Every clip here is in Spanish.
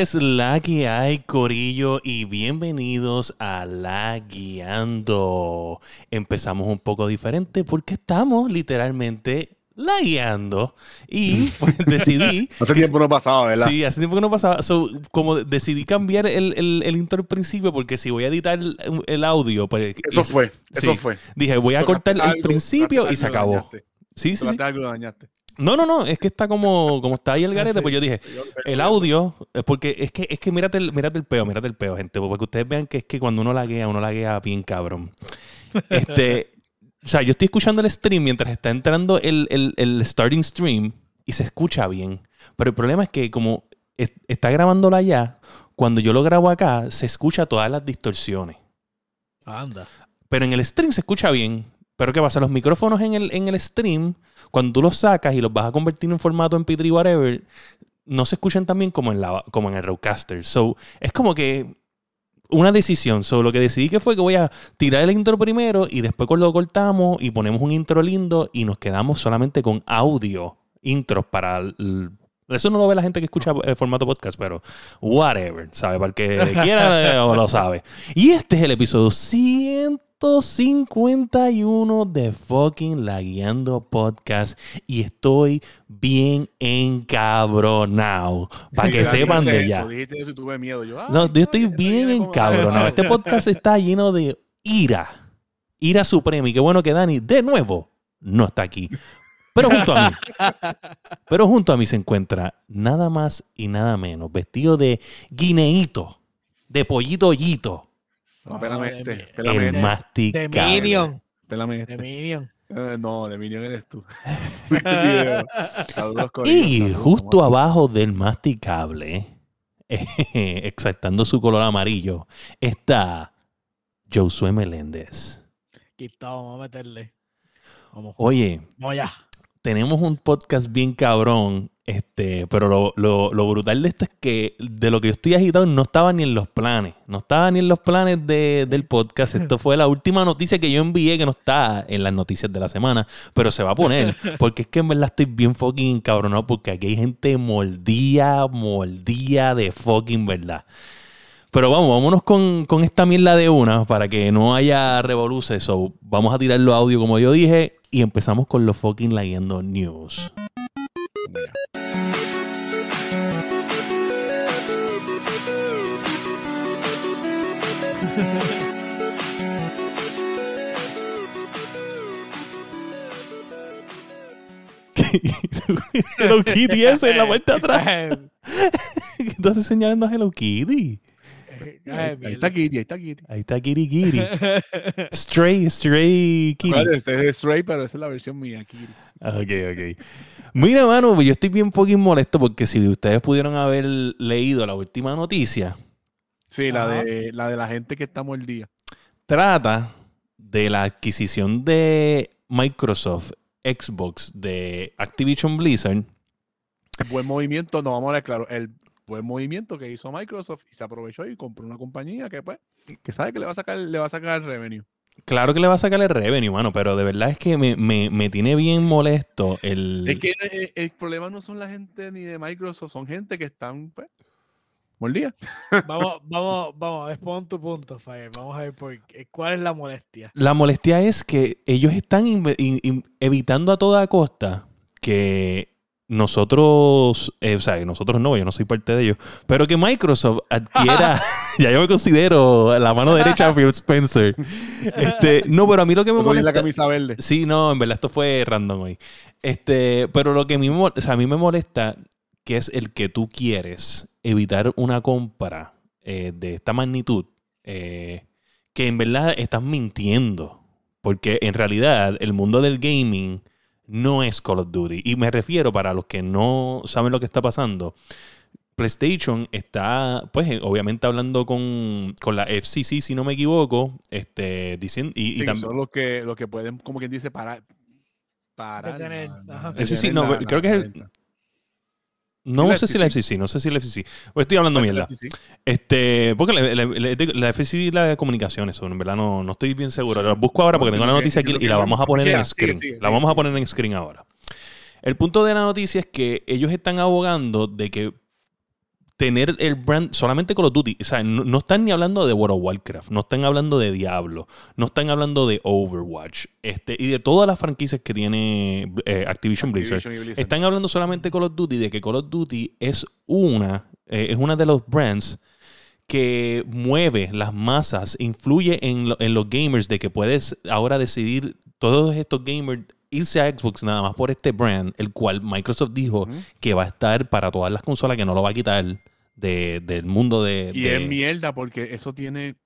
es la que hay, Corillo? Y bienvenidos a La Guiando. Empezamos un poco diferente porque estamos literalmente la guiando y pues decidí... hace tiempo no pasaba, ¿verdad? Sí, hace tiempo que no pasaba. So, como decidí cambiar el, el, el, intro al principio porque si voy a editar el, el audio... Pues, eso fue, eso fue. Dije, voy a cortar el principio y se acabó. Sí, sí, sí. Algo dañaste. No, no, no, es que está como, como está ahí el garete, pues yo dije, el audio, porque es que, es que mírate el, mírate el peo, mírate el peo, gente, porque ustedes vean que es que cuando uno laguea, uno laguea bien cabrón. Este, o sea, yo estoy escuchando el stream mientras está entrando el, el, starting stream y se escucha bien. Pero el problema es que como está grabándolo allá, cuando yo lo grabo acá, se escucha todas las distorsiones. Anda. Pero en el stream se escucha bien. Pero ¿qué pasa? Los micrófonos en el, en el stream, cuando tú los sacas y los vas a convertir en formato MP3 whatever, no se escuchan tan bien como en, la, como en el Rodecaster. So, es como que una decisión. So, lo que decidí que fue que voy a tirar el intro primero y después lo cortamos y ponemos un intro lindo y nos quedamos solamente con audio, intros para eso no lo ve la gente que escucha el formato podcast, pero whatever, ¿sabe? Para el que quiera o lo sabe. Y este es el episodio 100 151 de fucking La Guiando Podcast y estoy bien encabronado. Para que sepan de ya. no, yo estoy bien encabronado. Este podcast está lleno de ira. Ira suprema. Y qué bueno que Dani, de nuevo, no está aquí. Pero junto a mí. pero junto a mí se encuentra nada más y nada menos, vestido de guineíto, de pollito hoyito no, pelame este. Pelame el masticable. De Minion. Este. De Minion. Eh, no, de Minion eres tú. y justo abajo del masticable, exaltando su color amarillo, está Josué Meléndez. Aquí está, vamos a meterle. Vamos. Oye, vamos ya. Tenemos un podcast bien cabrón este, pero lo, brutal de esto es que de lo que yo estoy agitado no estaba ni en los planes. No estaba ni en los planes del podcast. Esto fue la última noticia que yo envié que no está en las noticias de la semana. Pero se va a poner. Porque es que en verdad estoy bien fucking encabronado. Porque aquí hay gente mordía, mordía de fucking verdad. Pero vamos, vámonos con, con esta mierda de una para que no haya revoluciones. So, vamos a tirar los audio como yo dije y empezamos con los fucking leyendo news. Hello Kitty ese en la vuelta atrás. ¿Qué estás señalando a Hello Kitty? Ahí, está Kitty, ahí está Kitty. Ahí está Kitty Kitty. Stray, Stray Kitty. Vale, este es Stray, pero esa es la versión mía, Kitty. Ok, ok. Mira, mano, yo estoy bien fucking molesto porque si ustedes pudieron haber leído la última noticia. Sí, la de, la de la gente que está día Trata de la adquisición de Microsoft Xbox de Activision Blizzard. buen movimiento, no vamos a ver claro, el buen movimiento que hizo Microsoft y se aprovechó y compró una compañía que pues, que sabe que le va a sacar, le va a sacar el revenue. Claro que le va a sacar el revenue, mano, pero de verdad es que me, tiene bien molesto el... Es que el, el, problema no son la gente ni de Microsoft, son gente que están, pues, Buen día. vamos, vamos, vamos, expon tu punto, Fire. Vamos a ver por cuál es la molestia. La molestia es que ellos están evitando a toda costa que nosotros, eh, o sea, nosotros no, yo no soy parte de ellos, pero que Microsoft adquiera, ya yo me considero la mano derecha de Phil Spencer. Este, no, pero a mí lo que me molesta. la camisa verde. Sí, no, en verdad esto fue random hoy. Este, pero lo que a mí, o sea, a mí me molesta que es el que tú quieres evitar una compra eh, de esta magnitud, eh, que en verdad estás mintiendo. Porque en realidad el mundo del gaming no es Call of Duty. Y me refiero para los que no saben lo que está pasando. PlayStation está, pues, eh, obviamente hablando con, la FCC, si no me equivoco, este, diciendo, y, también... Son los que, los que pueden, como quien dice, parar. Para. Sí, no, creo que es el, no sé si la FCC, no sé si la FCC. Pues estoy hablando mierda. Este, porque la, FCC y la de comunicaciones, en verdad no, no estoy bien seguro. La busco ahora porque tengo la noticia aquí y la vamos a poner en screen. La vamos a poner en screen ahora. El punto de la noticia es que ellos están abogando de que tener el brand solamente Call of Duty. O sea, no, no están ni hablando de World of Warcraft, no están hablando de Diablo, no están hablando de Overwatch este, y de todas las franquicias que tiene eh, Activision, Blizzard. Activision y Blizzard. Están hablando solamente de Call of Duty, de que Call of Duty es una, eh, es una de los brands que mueve las masas, influye en, lo- en los gamers, de que puedes ahora decidir todos estos gamers irse a Xbox nada más por este brand, el cual Microsoft dijo que va a estar para todas las consolas, que no lo va a quitar de- del mundo de... Y de- es mierda porque eso tiene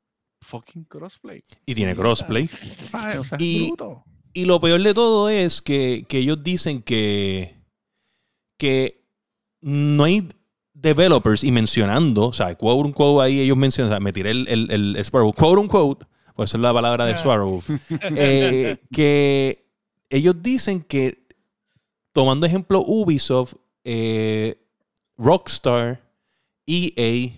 fucking crossplay. y tiene crossplay. Ay, o sea, Y- bruto. Y lo peor de todo es que, que ellos dicen que, que no hay developers y mencionando, o sea, quote unquote ahí ellos mencionan, o sea, me tiré el, el, el Sparrow, quote unquote, pues es la palabra de Ah. Sparrow, eh, que ellos dicen que, tomando ejemplo Ubisoft, eh, Rockstar, EA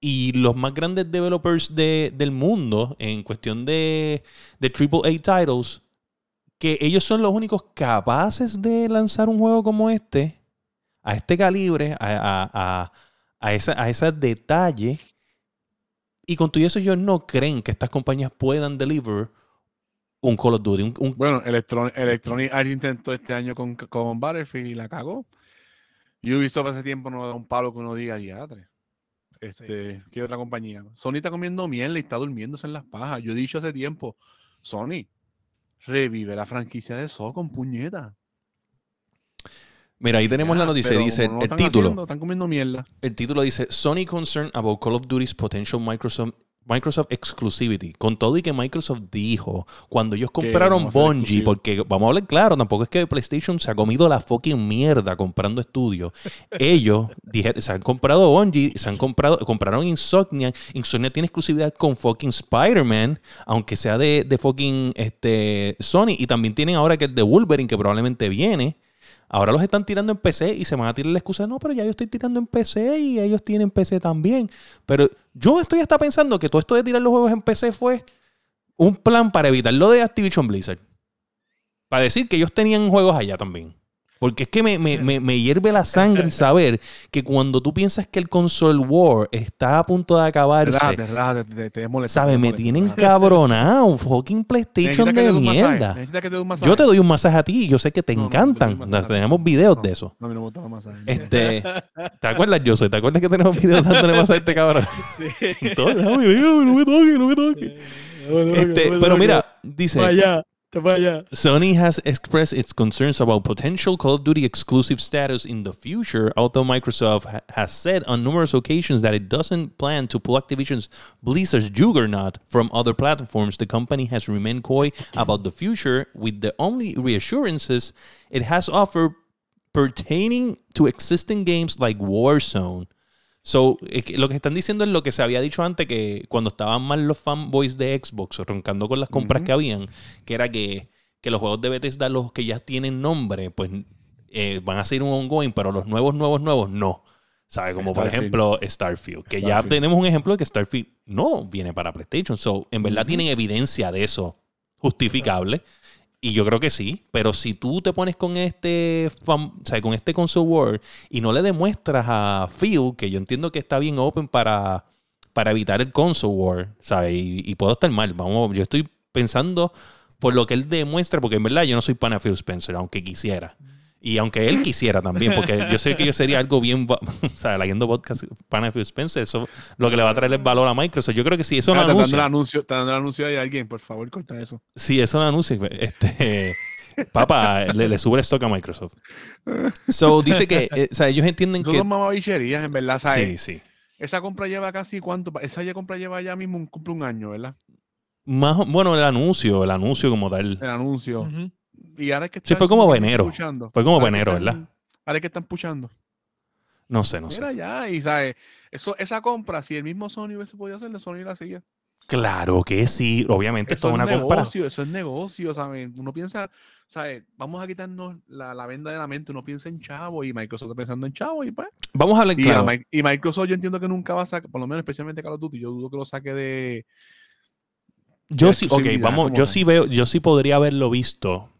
y los más grandes developers de- del mundo en cuestión de, de AAA titles, que ellos son los únicos capaces de lanzar un juego como este, a este calibre, a, a, a, a esa, a ese detalle. Y con todo eso ellos no creen que estas compañías puedan deliver un Call of Duty. un- un- Bueno, Electron- Electronic Arts intentó este año con, con Battlefield y la cagó. Ubisoft hace tiempo no da un palo que uno diga diatre. Este, ¿qué otra compañía? Sony está comiendo miel y está durmiéndose en las pajas. Yo he dicho hace tiempo, Sony, revive la franquicia de So con puñeta. Mira, ahí tenemos la noticia. Dice no el título. haciendo, están comiendo mierda. El título dice Sony concerned about Call of Duty's potential Microsoft Microsoft exclusivity. Con todo y que Microsoft dijo cuando ellos compraron Bungie, porque vamos a hablar claro, tampoco es que PlayStation se ha comido la fucking mierda comprando estudios. Ellos dijeron, se han comprado Bungie, se han comprado, compraron Insomnia. Insomnia tiene exclusividad con fucking Spider-Man, aunque sea de, de fucking este, Sony. Y también tienen ahora que el de Wolverine, que probablemente viene. Ahora los están tirando en PC y se van a tirar la excusa, no, pero ya yo estoy tirando en PC y ellos tienen PC también. Pero yo estoy hasta pensando que todo esto de tirar los juegos en PC fue un plan para evitar lo de Activision Blizzard. Para decir que ellos tenían juegos allá también. Porque es que me, me, me, me hierve la sangre saber que cuando tú piensas que el console war está a punto de acabarse, te, te molesta, ¿sabes? te Me tienen cabronado. Fucking PlayStation de masaje, mierda. necesitas que te dé un masaje. Yo te doy un masaje a ti y yo sé que te No, yo encantan. masaje tenemos videos de eso. No, a mí no me los masajes. Este, ¿Te acuerdas, José? ¿Te acuerdas que tenemos videos dándole masaje a este cabrón? Sí. Entonces, no me toques, no me toques. Este, pero mira, dice, vaya. Sony has expressed its concerns about potential Call of Duty exclusive status in the future, although Microsoft ha- has said on numerous occasions that it doesn't plan to pull Activision's Blizzard's juggernaut from other platforms. The company has remained coy about the future, with the only reassurances it has offered pertaining to existing games like Warzone. So, es que lo que están diciendo es lo que se había dicho antes, que cuando estaban mal los fanboys de Xbox, roncando con las compras que habían, que era que, que los juegos de Bethesda, los que ya tienen nombre, pues eh, van a ser un ongoing, pero los nuevos, nuevos, nuevos, no. ¿Sabes? Como por ejemplo Starfield, que ya tenemos un ejemplo de que Starfield no viene para PlayStation. So, en verdad tienen evidencia de eso justificable. Y yo creo que sí, pero si tú te pones con este fan- o sea, con este console war y no le demuestras a Phil, que yo entiendo que está bien open para, para evitar el console war, ¿sabes? Y, y puedo estar mal. Vamos, yo estoy pensando por lo que él demuestra, porque en verdad yo no soy pana Phil Spencer, aunque quisiera. Y aunque él quisiera también, porque yo sé que yo sería algo bien, o sea, leyendo podcast pana de Phil Spencer, eso lo que le va a traer el valor a Microsoft. Yo creo que si eso Ah, no te está dando el anuncia, anuncio, está dando el anuncio ahí a alguien, por favor, corta eso. si eso no anuncia, este, papá, le, le sube el stock a Microsoft. So, dice que, eh, o sea, ellos entienden que... son mamabicherías, en verdad, ¿sabes? Sí, sí. Esa compra lleva casi cuánto, esa ya compra lleva ya mismo un, cumple un año, ¿verdad? Más, o- bueno, el anuncio, el anuncio como tal. El anuncio. Ujú. Y ahora es que Sí, están fue como que enero. puchando. Fue como Ahora que enero, están- ¿verdad? Ahora es que están puchando. No sé, no sé. Mira ya, y sabes, eso, esa compra, si el mismo Sony hubiese podido hacerla, Sony la hacía. Claro que sí. Obviamente esto Eso es es una compra. negocio, eso es negocio, ¿sabes? Uno piensa, ¿sabes? Vamos a quitarnos la, la venda de la mente, uno piensa en chavo y Microsoft está pensando en chavo y pues. Vamos a hablar Y, claro. a Mi- y Microsoft yo entiendo que nunca va a sacar, por lo menos especialmente Call of Duty, yo dudo que lo saque de... Yo de sí, ok, vamos, yo sí veo, yo sí podría haberlo visto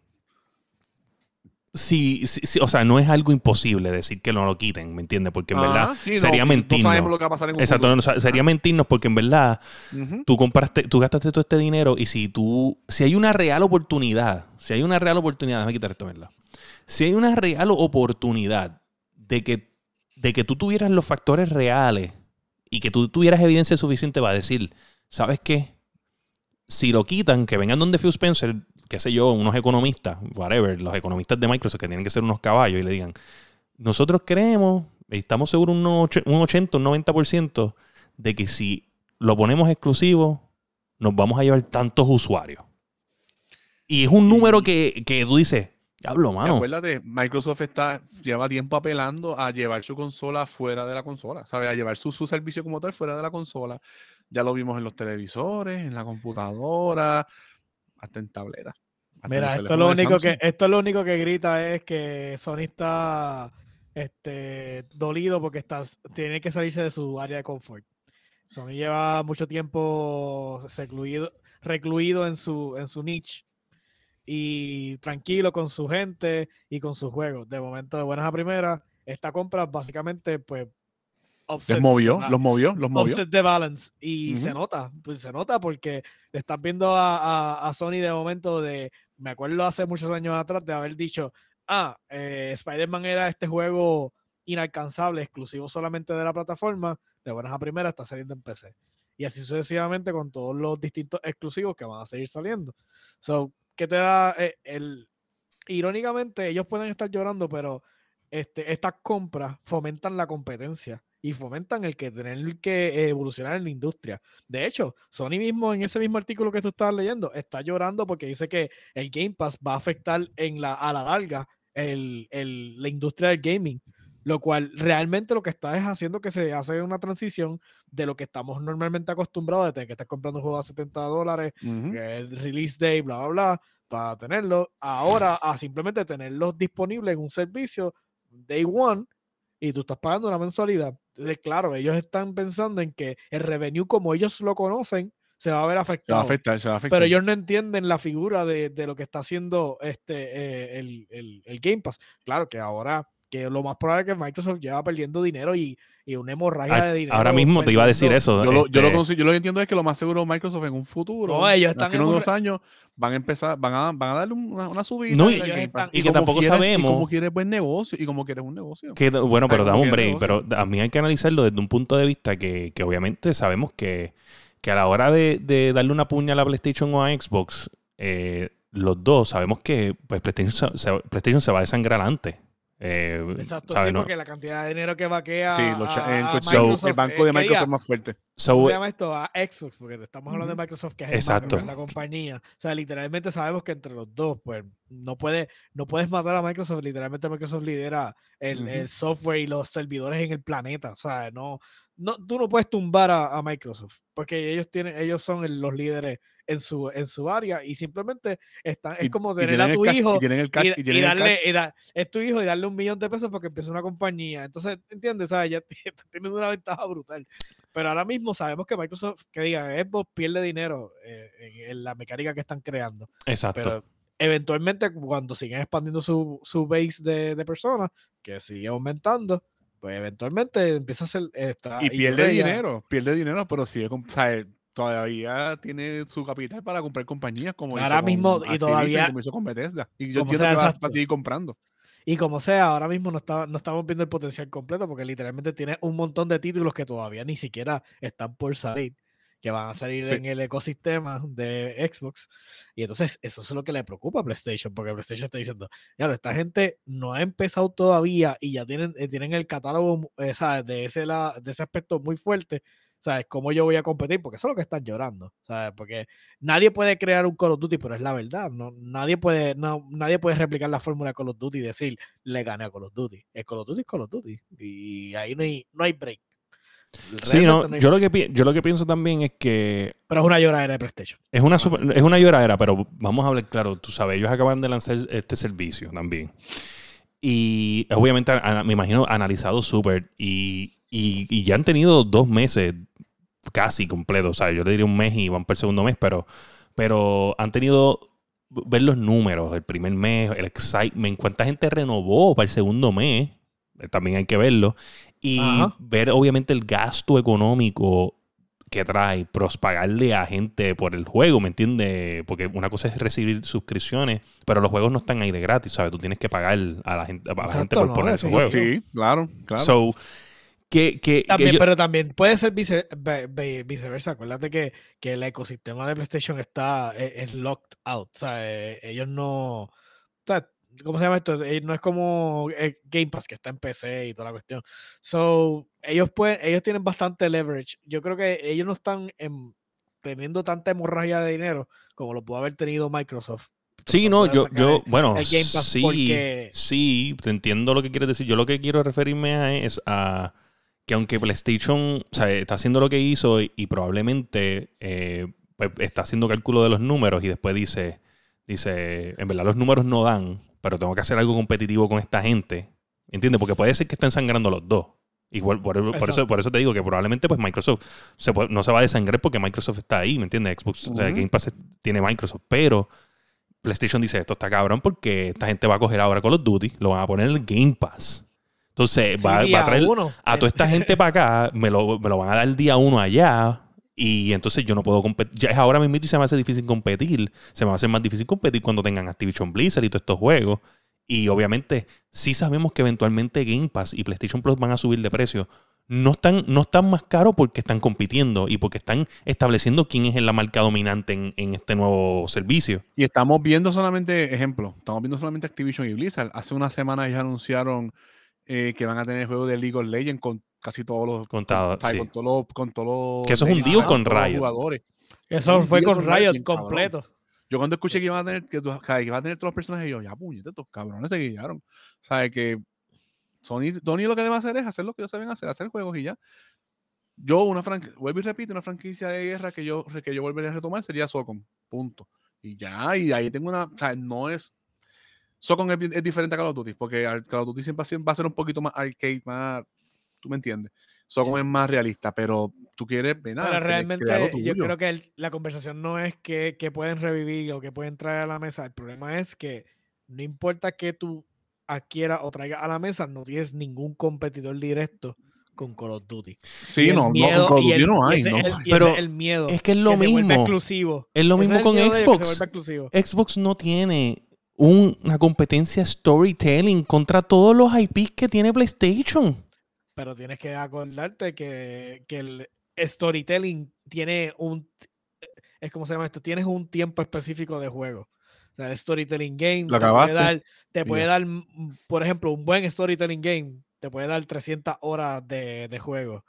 Sí, sí, sí, o sea, no es algo imposible decir que no lo quiten, ¿me entiendes? Porque en verdad Ah, sí, no, sería no mentirnos. sabemos lo que va a pasar en un Exacto, no, o sea, sería mentirnos porque en verdad tú compraste, tú gastaste todo este dinero y si tú, si hay una real oportunidad, si hay una real oportunidad, déjame quitar esto, ¿verdad? Si hay una real oportunidad de que, de que tú tuvieras los factores reales y que tú tuvieras evidencia suficiente para decir, ¿sabes qué? Si lo quitan, que vengan donde Phil Spencer, qué sé yo, unos economistas, whatever, los economistas de Microsoft que tienen que ser unos caballos y le digan, nosotros creemos, estamos seguros un un 80, un 90% de que si lo ponemos exclusivo, nos vamos a llevar tantos usuarios. Y es un número que, que tú dices, diablo, Y mano. Acuérdate, Microsoft está, lleva tiempo apelando a llevar su consola fuera de la consola, ¿sabes? A llevar su, su servicio como tal fuera de la consola. Ya lo vimos en los televisores, en la computadora, hasta en tabletas. Mira, los esto es, lo de único que, esto lo único que grita es que Sony está este, dolido porque está, tiene que salirse de su área de confort. Sony lleva mucho tiempo secluido, recluido en su, en su niche y tranquilo con su gente y con sus juegos. De momento, de buenas a primeras, esta compra básicamente pues upsets movió, los movió, los movió. offset the balance y se nota, pues se nota porque le estás viendo a, a- a Sony de momento de, me acuerdo hace muchos años atrás de haber dicho, ah, eh, Spider-Man era este juego inalcanzable, exclusivo solamente de la plataforma, de buenas a primeras está saliendo en PC. Y así sucesivamente con todos los distintos exclusivos que van a seguir saliendo. So, ¿qué te da eh, el... Irónicamente, ellos pueden estar llorando, pero este, estas compras fomentan la competencia y fomentan el que tener que evolucionar en la industria. De hecho, Sony mismo en ese mismo artículo que tú estabas leyendo está llorando porque dice que el Game Pass va a afectar en la, a la larga el- el- la industria del gaming. Lo cual realmente lo que está es haciendo que se hace una transición de lo que estamos normalmente acostumbrados de tener que estar comprando un juego a 70 dólares Ujú. que es release day, bla, bla, bla, para tenerlo, ahora a simplemente tenerlos disponibles en un servicio day one y tú estás pagando una mensualidad. Entonces, claro, ellos están pensando en que el revenue como ellos lo conocen se va a ver Se va a afectado. afectar, se va a afectar. Pero ellos no entienden la figura de, de lo que está haciendo este eh, el, el- el Game Pass. Claro que ahora, que lo más probable es que Microsoft lleva perdiendo dinero y, y una hemorragia de dinero. Ahora mismo te iba a decir eso. Yo lo, yo, lo este, yo lo que entiendo es que lo más seguro Microsoft en un futuro, No, ellos están en en un unos años, van a empezar, van a, van a darle una, una subida. No, y- están- que tampoco quieres- sabemos- Y como quieres buen negocio, y como quieres un negocio. Que, bueno, pero dame un break. quiera, Pero a mí hay que analizarlo desde un punto de vista que, que obviamente sabemos que, que a la hora de, de darle una puña a la PlayStation o a Xbox, eh, los dos sabemos que pues, PlayStation, se- PlayStation se va a desangrar antes. Eh, Exacto, ¿sabes? sí, No- porque la cantidad de dinero que vaquea Sí, a- en a cuestión- Microsoft, el banco eh, de que Microsoft más fuerte. So, ¿Cómo se llama esto? A Xbox, porque estamos hablando de Ujú. Microsoft, que es, el Exacto. es la compañía. O sea, literalmente sabemos que entre los dos, pues, no, puede, no puedes matar a Microsoft. Literalmente Microsoft lidera el, el Ujú. software y los servidores en el planeta. O sea, no, no, tú no puedes tumbar a, a Microsoft, porque ellos tienen, ellos son el- los líderes en su, en su área y simplemente están, es como tener tienen a tu hijo Y tienen tienen darle, es tu hijo y darle un millón de pesos porque empieza una compañía. Entonces, ¿entiendes? ¿Sabes? Ya teniendo una ventaja brutal. Pero ahora mismo sabemos que Microsoft, que diga, Xbox pierde dinero eh, en, en la mecánica que están creando. exacto. Pero eventualmente, cuando siguen expandiendo su, su base de, de personas, que sigue aumentando, pues eventualmente empieza a ser. está- Y pierde dinero, pierde dinero, pero sigue, comp- o sea, todavía tiene su capital para comprar compañías como Ahora hizo con mismo, y Activision, todavía- como hizo con Bethesda. Y yo entiendo que va, a seguir comprando. Y como sea, ahora mismo no, está, no estamos viendo el potencial completo porque literalmente tiene un montón de títulos que todavía ni siquiera están por salir, que van a salir Sí. en el ecosistema de Xbox. Y entonces eso es lo que le preocupa a PlayStation, porque PlayStation está diciendo, ya esta gente no ha empezado todavía y ya tienen, eh, tienen el catálogo eh, ¿sabes? De, ese la- de ese aspecto muy fuerte. ¿Sabes? ¿Cómo yo voy a competir? Porque eso es lo que están llorando. ¿Sabes? Porque nadie puede crear un Call of Duty, pero es la verdad. No, nadie, puede, no, nadie puede replicar la fórmula Call of Duty y decir, le gané a Call of Duty. El Call of Duty es Call of Duty. Y ahí no hay, no hay break. Sí, no, yo, lo que, pi- yo lo que pienso también es que Pero es una lloradera de PlayStation. es una, super- es una lloradera, pero vamos a hablar claro. Tú sabes, ellos acaban de lanzar este servicio también. Y obviamente, me imagino, analizado súper. Y, y- y ya han tenido dos meses casi completos. O sea, yo le diría un mes y van para el segundo mes, pero, pero han tenido ver los números, el primer mes, el excitement, cuánta gente renovó para el segundo mes, eh, también hay que verlo, y Ajá. ver obviamente el gasto económico que trae, pros pagarle a gente por el juego, ¿me entiendes? Porque una cosa es recibir suscripciones, pero los juegos no están ahí de gratis, ¿sabes? Tú tienes que pagar a la gente, a la Exacto, gente por no, poner esos juegos. Sí, claro, claro. So, que, que, que También, yo- pero también puede ser vice- ve- ve- viceversa. Acuérdate que, que el ecosistema de PlayStation está e- es, locked out. O sea, ellos no. O sea, ¿cómo se llama esto? Eh, No es como eh, Game Pass que está en PC y toda la cuestión. So, ellos pueden, ellos tienen bastante leverage. Yo creo que ellos no están en- teniendo tanta hemorragia de dinero como lo pudo haber tenido Microsoft. Sí, no, yo, yo, bueno, el Game Pass sí, porque- sí, te entiendo lo que quieres decir. Yo lo que quiero referirme a es a que aunque PlayStation o sea, está haciendo lo que hizo y, y probablemente eh, pues, está haciendo cálculo de los números y después dice, dice, en verdad los números no dan, pero tengo que hacer algo competitivo con esta gente, ¿entiendes? Porque puede ser que estén sangrando los dos. Igual, por, por eso, por eso te digo que probablemente pues Microsoft se puede- no se va a desangrar porque Microsoft está ahí, ¿me entiendes? Xbox, o sea. Game Pass tiene Microsoft, pero PlayStation dice esto está cabrón porque esta gente va a coger ahora Call of Duty, lo van a poner en el Game Pass. Entonces Sí, va, va a traer uno. a toda esta gente para acá, me lo, me lo van a dar el día uno allá. Y entonces yo no puedo competir. Ya es ahora mismo y se me hace difícil competir. Se me va a hacer más difícil competir cuando tengan Activision Blizzard y todos estos juegos. Y obviamente, sí sabemos que eventualmente Game Pass y PlayStation Plus van a subir de precio. No están, no están más caros porque están compitiendo y porque están estableciendo quién es la marca dominante en, en este nuevo servicio. Y estamos viendo solamente, ejemplo, estamos viendo solamente Activision y Blizzard. Hace una semana ellos anunciaron eh, que van a tener juegos de League of Legends con casi todos los. Contado, con, sí. todos los. Con todos los Que eso es un deal con Riot. jugadores. Eso un fue con Riot Riot bien cabrón. completo. Yo cuando escuché que iban a tener, que, iban a tener todos los personajes, yo, ya puñete, estos cabrones se guiaron. O sea, que Sony, Sony lo que debe hacer es hacer lo que ellos saben hacer, hacer juegos y ya. Yo, una franquicia, vuelvo y repito, una franquicia de guerra que yo, que yo volvería a retomar sería Socom. Punto. Y ya, y ahí tengo una, o sea, no es... Socom es, diferente a Call of Duty, porque al- Call of Duty siempre va a ser- va a ser un poquito más arcade, más, tú me entiendes. Socom es más realista, pero tú quieres, ven, Pero realmente yo creo que el- la conversación no es que, que pueden revivir o que pueden traer a la mesa. El problema es que no importa que tú adquieras o traigas a la mesa, no tienes ningún competidor directo con Call of Duty. Sí, no, no, con Call of Duty el- no hay, ese ¿no? es el- y ese Pero es el miedo. Es que es lo que se vuelva mismo. exclusivo. Es lo mismo con Xbox. Xbox no tiene un- una competencia storytelling contra todos los IPs que tiene PlayStation. Pero tienes que acordarte que, que el storytelling tiene un. Es como se llama esto, tienes un tiempo específico de juego. O sea, el storytelling game te puede dar, te puede dar, mm, por ejemplo, un buen storytelling game te puede dar 300 horas de, de juego.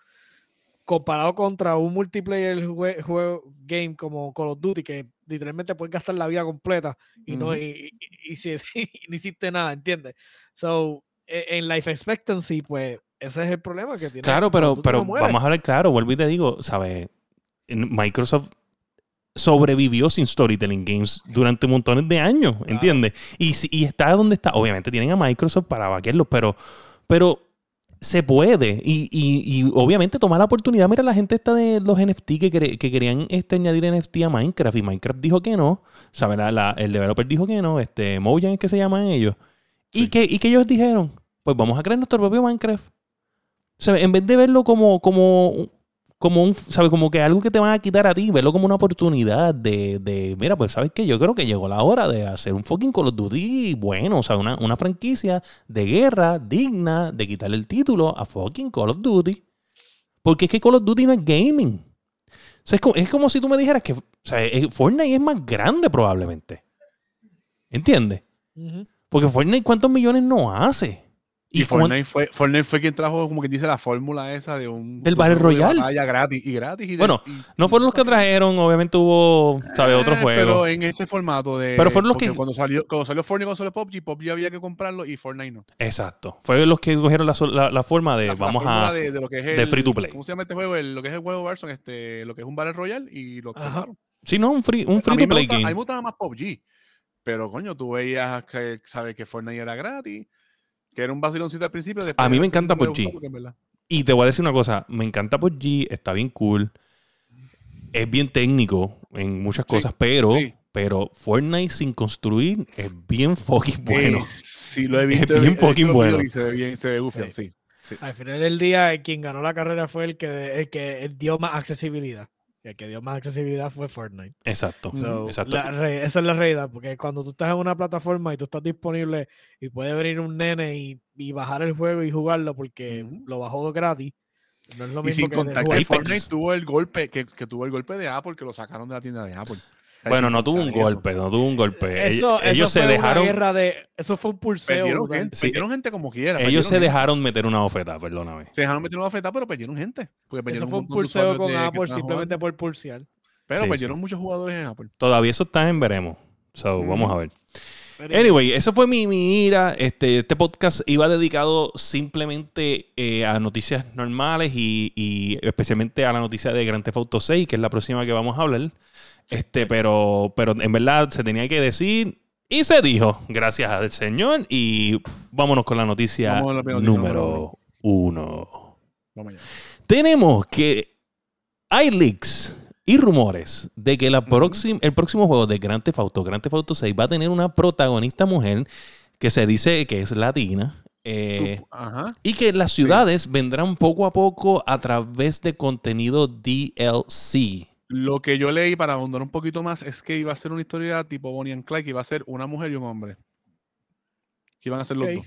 Comparado contra un multiplayer jue- juego game como Call of Duty, que literalmente puedes gastar la vida completa y no Ujú. y, y- y si y no hiciste nada, ¿entiendes? So, e- en life expectancy, pues ese es el problema que tiene. Claro, pero, pero vamos a hablar claro, vuelvo y te digo, ¿sabes? Microsoft sobrevivió sin storytelling games durante montones de años, ¿entiendes? Y, si- y está donde está. Obviamente tienen a Microsoft para vaquearlos, pero, pero se puede. Y, y- y obviamente tomar la oportunidad. Mira, la gente está de los NFT que, que querían este, añadir NFT a Minecraft y Minecraft dijo que no. ¿Sabes? La- la- el developer dijo que no. Este, Mojang es que se llaman ellos. ¿Y, que, y que ellos dijeron, pues vamos a crear nuestro propio Minecraft. En vez de verlo como, como, como un, ¿sabes? Como que algo que te van a quitar a ti, verlo como una oportunidad de, de mira, pues sabes que yo creo que llegó la hora de hacer un fucking Call of Duty bueno, o sea, una, una franquicia de guerra digna de quitarle el título a fucking Call of Duty. Porque es que Call of Duty no es gaming. O sea, es como, es como si tú me dijeras que o sea, eh, Fortnite es más grande probablemente. ¿Entiendes? Porque Fortnite, ¿cuántos millones no hace? Y, Fortnite, fue, Fortnite fue quien trajo, como que dice, la fórmula esa de un... Del Battle Royale. gratis y gratis. y de- Bueno, y- No fueron los que trajeron, obviamente hubo, ¿sabes? Otros Eh, juegos. Pero en ese formato de... Pero fueron los que- Cuando salió, cuando salió Fortnite, cuando salió PUBG, PUBG había que comprarlo y Fortnite no. Exacto. Fue los que cogieron la, la- la forma de La- la vamos a... De, de lo que es de el, free to play. ¿Cómo se llama este juego? El- lo que es el juego Warzone, este, lo que es un Battle Royale y lo Ajá. compraron. Sí, no, un free, un A free to play gusta- A mí me game. gustaba más PUBG. Pero, coño, tú veías que, sabes, que Fortnite era gratis, que era un vaciloncito al principio. después A mí me encanta gustó, verdad- Y te voy a decir una cosa, me encanta PUBG, está bien cool. Es bien técnico en muchas Sí, cosas, pero, sí. pero Fortnite sin construir es bien fucking bueno. Sí, lo he visto. Es bien fucking bueno. y se ve bien, se ve bufio, Sí. sí. sí. Al final del día, quien ganó la carrera fue el que, el que dio más accesibilidad. Y el que dio más accesibilidad fue Fortnite. Exacto. So, exacto. la re- esa es la realidad, porque cuando tú estás en una plataforma y tú estás disponible y puede venir un nene y, y bajar el juego y jugarlo porque lo bajó gratis, no es lo Y mismo sin que contar jugar que. Fortnite tuvo el golpe, que, que tuvo el golpe de Apple, que lo sacaron de la tienda de Apple. Bueno, no tuvo un eso. golpe, no tuvo un golpe. Eso, Ellos, eso se fue dejaron, Una guerra de, eso fue un pulseo. Perdieron gente, Sí, perdieron gente como quiera. ellos se gente. dejaron meter una bofeta, perdóname. Se dejaron meter una feta, pero perdieron gente. Porque Eso fue un de pulseo con de- Apple simplemente jugando. por pulsear. Pero Sí, perdieron muchos jugadores en Apple. Todavía eso está en veremos. So, vamos a ver. Anyway, eso fue mi, mi ira. Este, este podcast iba dedicado simplemente eh, a noticias normales y, y especialmente a la noticia de Grand Theft Auto 6, que es la próxima que vamos a hablar. Este, pero, pero en verdad se tenía que decir y se dijo, gracias al Señor. Y vámonos con la noticia la número uno. Vamos allá. Tenemos que hay leaks y rumores de que la próxima- el próximo juego de Grand Theft Auto, Grand Theft Auto 6, va a tener una protagonista mujer que se dice que es latina. eh, Sup- Ajá. y que las ciudades vendrán poco a poco a través de contenido DLC. Lo que yo leí para ahondar un poquito más es que iba a ser una historia tipo Bonnie and Clyde, que iba a ser una mujer y un hombre. Que iban a ser los dos.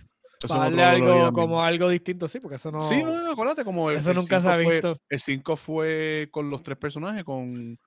Leí algo como algo distinto, sí, porque eso no. Sí, no, no, acuérdate como el, Eso el nunca se ha cinco fue- visto. el 5 fue con los tres personajes, con,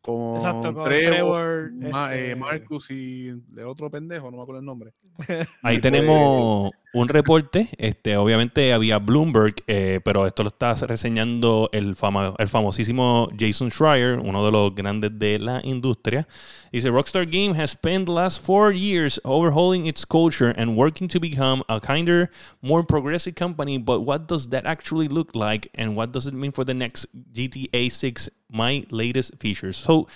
con, Exacto, con Trevor, Trevor, Ma- eh, este- Marcus y el otro pendejo, no me acuerdo el nombre. Ahí Y tenemos un reporte. Este, obviamente había Bloomberg, eh, pero esto lo está reseñando el, el famosísimo Jason Schreier, uno de los grandes de la industria. Dice, Rockstar Game has spent the last four years overhauling its culture and working to become a kinder, more progressive company. But what does that actually look like? And what does it mean for the next GTA 6, my latest features? So,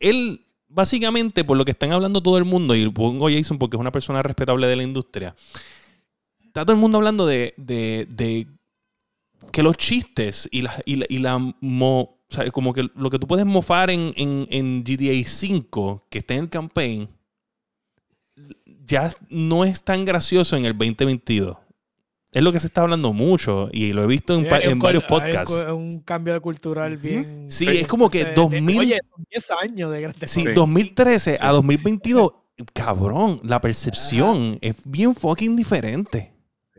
él básicamente, por lo que están hablando todo el mundo, y pongo Jason porque es una persona respetable de la industria, está todo el mundo hablando de, de- de que los chistes y la, y la, y la mo- o sea, como que lo que tú puedes mofar en, en, en GTA 5, que está en el campaign, ya no es tan gracioso en el 2022. Es lo que se está hablando mucho y lo he visto en, Sí, hay varios hay podcasts. Cu- un cambio de cultural bien. Sí, es como que de- de- 2000... Oye, son 10 años de Grand Theft Sí, Sí. 2013 a Sí. 2022, cabrón, la percepción es bien fucking diferente.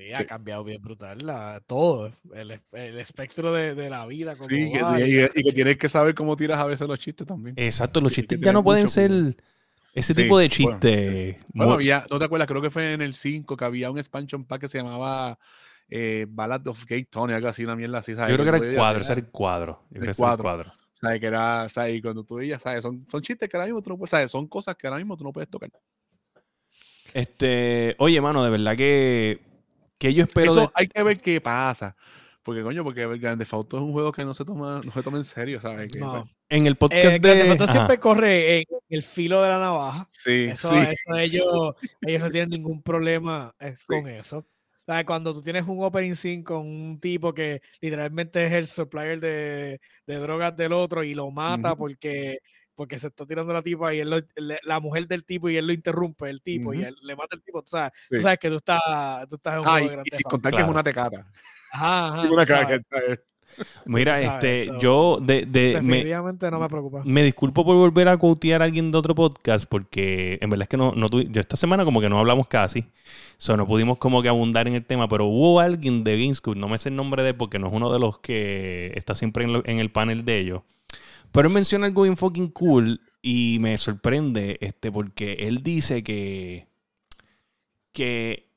Sí, ha cambiado bien brutal la- todo, el, el espectro de, de la vida. Como Sí, va, y, y- y que tienes que saber cómo tiras a veces los chistes también. Exacto, los chistes ya no pueden ser cuidado. ese Sí, tipo de bueno, chiste. Bueno, mu- había, ¿no te acuerdas? Creo que fue en el 5 que había un expansion pack que se llamaba eh, Ballad of Gay Tony, algo así, una mierda así. ¿sabes? yo creo que era el cuadro, ese era el cuadro. Yo creo era el cuadro. cuadro. ¿sabes? Que era, ¿sabes? Y cuando tú veías, ¿sabes? Son, son chistes que ahora mismo tú no puedes, ¿sabes? Son cosas que ahora mismo tú no puedes tocar. Este, oye, mano, de verdad que, que yo espero Eso de- hay que ver qué pasa. Porque, coño, porque el Grand Theft Auto es un juego que no se toma, no se toma en serio, ¿sabes? No. pues, en el Eh, podcast Grand Theft de Auto ajá. siempre corre en el filo de la navaja. sí, Eso, sí. eso ellos, ellos no tienen ningún problema eh, Sí. con eso. O sea, cuando tú tienes un opening scene con un tipo que literalmente es el supplier de, de drogas del otro y lo mata Ujú. porque, porque se está tirando la tipa y él lo- la mujer del tipo y él lo interrumpe, el tipo, y él le mata el tipo. Tú sabes, tú sabes que tú estás, tú estás en un Ah, juego y, y sin contar que es una tecata. Ajá, ajá, Una. Mira, este, so, yo de, de- me, Definitivamente no me preocupa. me disculpo por volver a quotear a alguien de otro podcast porque en verdad es que no, no tuvi- yo esta semana como que no hablamos casi, so, no pudimos como que abundar en el tema, pero hubo alguien de GameScoop, no me sé el nombre de él porque no es uno de los que está siempre en, lo- en el panel de ellos, pero él menciona algo bien fucking cool y me sorprende este porque él dice que que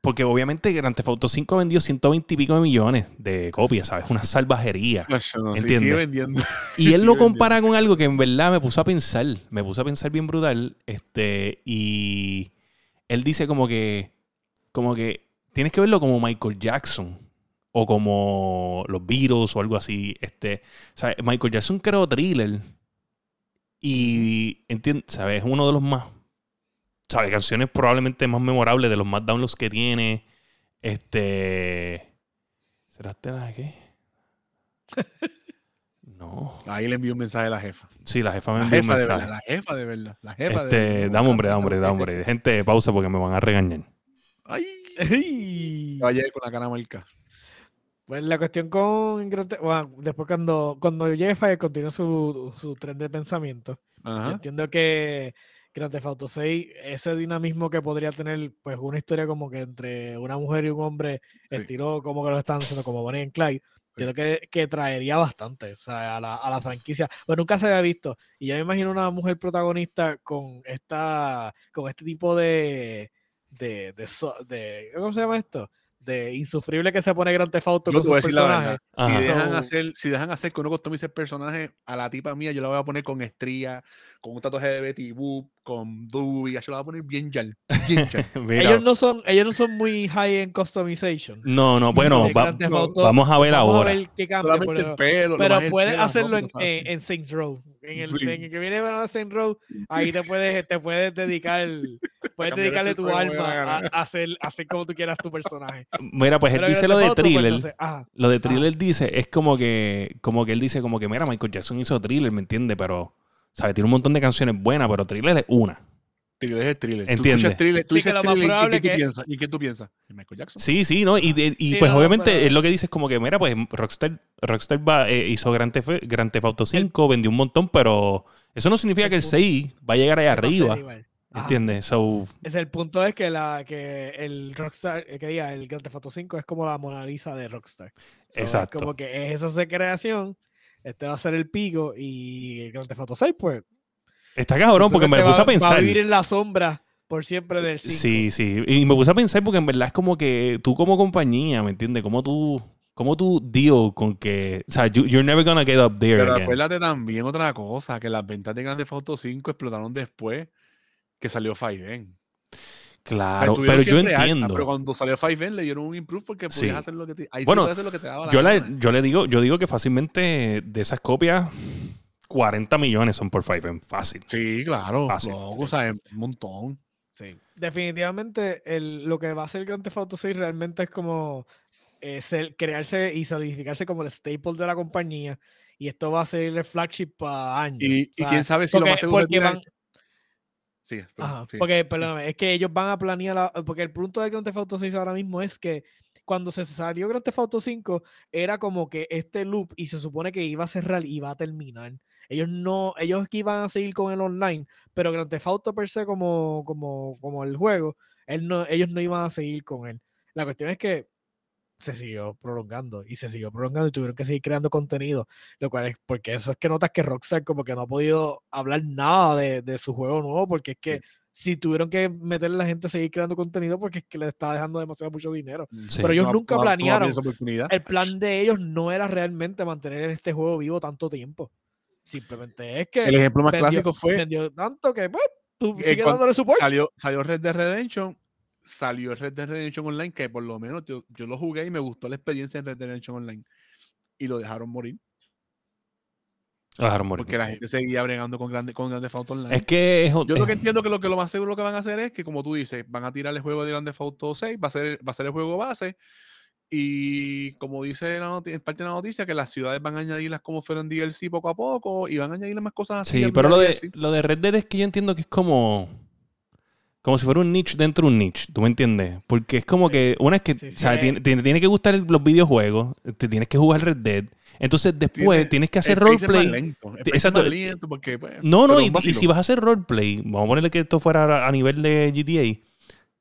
porque obviamente Grand Theft Auto 5 vendió 120 y pico de millones de copias, ¿sabes? Una salvajería. No, sí, vendiendo. Y él Sí, lo vendiendo. compara con algo que en verdad me puso a pensar. Me puso a pensar bien brutal. Este, y él dice como que, como que tienes que verlo como Michael Jackson o como los Beatles o algo así. Este, o sea, Michael Jackson creó thriller y entiende, ¿sabes? Es uno de los más, ¿sabes? Canciones probablemente más memorables, de los más downloads que tiene. Este, ¿será este la de qué? No. Ahí le envió un mensaje a la jefa. Sí, la jefa me La envió un jefa de mensaje. verdad, la jefa de verdad. La jefa de Este, verdad. dame hombre, dame hombre, dame hombre. Gente, pausa porque me van a regañar. Ay, Ey. vaya con la cara marca. Pues la cuestión con bueno, después cuando, cuando Fire continúa su, su tren de pensamiento. Yo entiendo que Grand Theft Auto 6, ese dinamismo que podría tener, pues una historia como que entre una mujer y un hombre, Sí. estilo como que lo están haciendo como Bonnie and Clyde, creo que, que traería bastante, o sea, a la, a la franquicia. Pues nunca se había visto. Y yo me imagino una mujer protagonista con esta, con este tipo de, de, de- ¿cómo se llama esto? De insufrible que se pone Grand Theft Auto Yo con te voy a sus decir la personajes. verdad. Si dejan, So- hacer, si dejan hacer que uno customice el personaje a la tipa mía, yo la voy a poner con estría, con un tatuaje de Betty Boop, con Dewey, yo la voy a poner bien yal. Ellos no son, ellos no son muy high en customization. no, no, bueno, va- no, vamos a ver Vamos ahora. a ver qué cambia. Pero, pelo. lo pero puedes hacerlo en, en, en Saints Row. En el, Sí. en el que viene a Saints Row, ahí te puedes, te puedes dedicar, puedes dedicarle tu alma a, hacer, a hacer como tú quieras tu personaje. Mira, pues él Pero dice lo de pues, thriller. entonces, ajá. Lo de thriller dice, es como que, como que él dice, como que, mira, Michael Jackson hizo thriller, ¿me entiendes? Pero, ¿sabes? Tiene un montón de canciones buenas, pero thriller es una. Thriller es thriller. Tú Entiende. escuchas thriller, tú Sí, que dices lo más thriller, ¿y probable qué tú que- piensas? ¿Y qué tú piensas? ¿En Michael Jackson? Sí, sí, ¿no? Y, de- y Sí, pues no, obviamente pero- él lo que dice es como que, mira, pues Rockstar, Rockstar va, eh, hizo Grand Theft, Grand Theft Auto 5, vendió un montón, pero eso no significa El que el punto- 6 va a llegar ahí arriba. ¿entiendes? So, Es el punto es que la que el Rockstar, eh, que diga, el Grand Theft Auto 5 es como la Mona Lisa de Rockstar. So, Exacto. Es como que es esa su creación, este va a ser el pico y el Grand Theft Auto 6 pues está cabrón porque me simplemente puse a va- Va pensar. a vivir en la sombra por siempre del 5. Sí, sí. Y me puse a pensar porque en verdad es como que tú como compañía, ¿me entiendes? ¿Cómo tú, cómo tú deal con que... O sea, you- you're never gonna get up there Pero again. acuérdate también otra cosa, que las ventas de Grand Theft Auto 5 explotaron después que salió 5N. Claro, pero yo entiendo. pero cuando salió 5N le dieron un improve porque podías Sí. hacer lo que te, ahí Bueno, hacer lo que te daba la yo, yo le digo, yo digo que fácilmente de esas copias, 40 millones son por 5M. Fácil. Sí, claro. Fácil, loco, sí. o sea, un montón. Sí. Definitivamente el- lo que va a hacer Grand Theft Auto 6 realmente es como eh, ser- crearse y solidificarse como el staple de la compañía y esto va a ser el flagship para años. Y, O y sea, quién sabe si lo porque- más seguro es porque van- Sí, Ajá, perdón, sí. porque, perdóname, es que ellos van a planear, la- porque el punto de Grand Theft Auto 6 ahora mismo es que cuando se salió Grand Theft Auto 5 era como que este loop y se supone que iba a cerrar y iba a terminar. Ellos no, ellos iban a seguir con el online, pero Grand Theft Auto per se como, como, como el juego, él no, ellos no iban a seguir con él. La cuestión es que se siguió prolongando y se siguió prolongando y tuvieron que seguir creando contenido, lo cual es porque eso es que notas que Rockstar como que no ha podido hablar nada de, de su juego nuevo porque es que si tuvieron que meterle a la gente a seguir creando contenido porque es que le está dejando demasiado mucho dinero. Sí. Pero ellos No- nunca no- no planearon. oportunidad. El plan de ellos no era realmente mantener este juego vivo tanto tiempo. Simplemente es que El ejemplo más vendió- clásico fue vendió tanto que pues tú Eh, sigues dándole support. salió, salió Red Dead Redemption, salió Red Dead Redemption Online, que por lo menos yo, yo lo jugué y me gustó la experiencia en Red Dead Redemption Online. Y lo dejaron morir, Lo dejaron morir. porque la gente seguía bregando con Grande, con Grande Auto Online. Es que es, yo lo que entiendo que lo que lo más seguro que van a hacer es que, como tú dices, van a tirar el juego de Grande Auto 6, va a ser, va a ser el juego base. Y como dice la en parte de la noticia, que las ciudades van a añadirlas como fueron DLC poco a poco y van a añadirle más cosas así. Sí, pero lo de, lo de Red Dead es que yo entiendo que es como. Como si fuera un niche dentro de un niche, ¿tú me entiendes? Porque es como Sí. que una es que Sí, o sea, tiene, tiene- tiene que gustar los videojuegos, te tienes que jugar Red Dead. Entonces después Tiene- tienes que hacer roleplay. lento, exacto. más lento porque, pues, No, no, y, si vas a hacer roleplay, vamos a ponerle que esto fuera a nivel de GTA.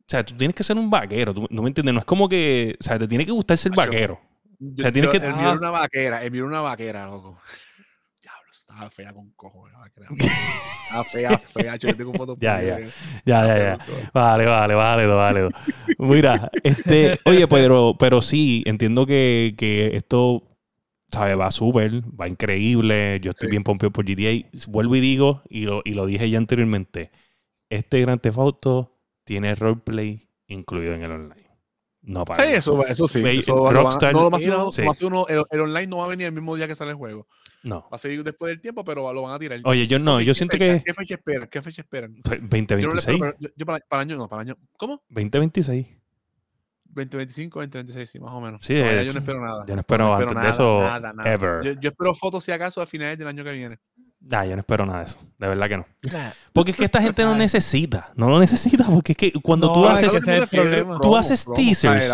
O sea, tú tienes que ser un vaquero, ¿tú, ¿no me entiendes? No es como que, o sea, te tiene que gustar ser Macho, vaquero. Yo, sea, tienes yo- que- Él Ajá. miró una vaquera, él miró una vaquera, loco. Diablo, estaba fea con cojones vaquera. Estaba fea, fea. Yo tengo fotos. Ya, ya. Ya, ya, ya. Vale, vale, vale, vale. Mira, este, oye, pero, pero sí, entiendo que, que esto, ¿sabes? Va súper, va increíble. Yo estoy Sí. bien pompeado por GTA. Vuelvo y digo, y lo, y lo dije ya anteriormente, este Grand Theft Auto tiene roleplay incluido en el online. No para. Sí, eso, eso sí. Ve- Eso, Rockstar- no, lo más seguro- Sí. lo más seguro, el, el online no va a venir el mismo día que sale el juego. No. Va a seguir después del tiempo, pero lo van a tirar. Oye, yo no, yo ¿qué siento fecha- que ¿Qué fecha esperan? ¿Qué fecha esperan? pues, Yo, no 2026. espero, pero yo- yo para, para año, no, para año. ¿Cómo? 2026. 2025, 2026, sí, más o menos. Sí, Todavía es- yo no espero nada. Yo no espero No antes de eso nada, nada. ever. Yo, yo espero fotos si acaso a finales del año que viene. Nah, yo no espero nada de eso. De verdad que no. Porque es que esta gente no necesita. No lo necesita porque es que cuando No, tú es haces... Tú haces teasers.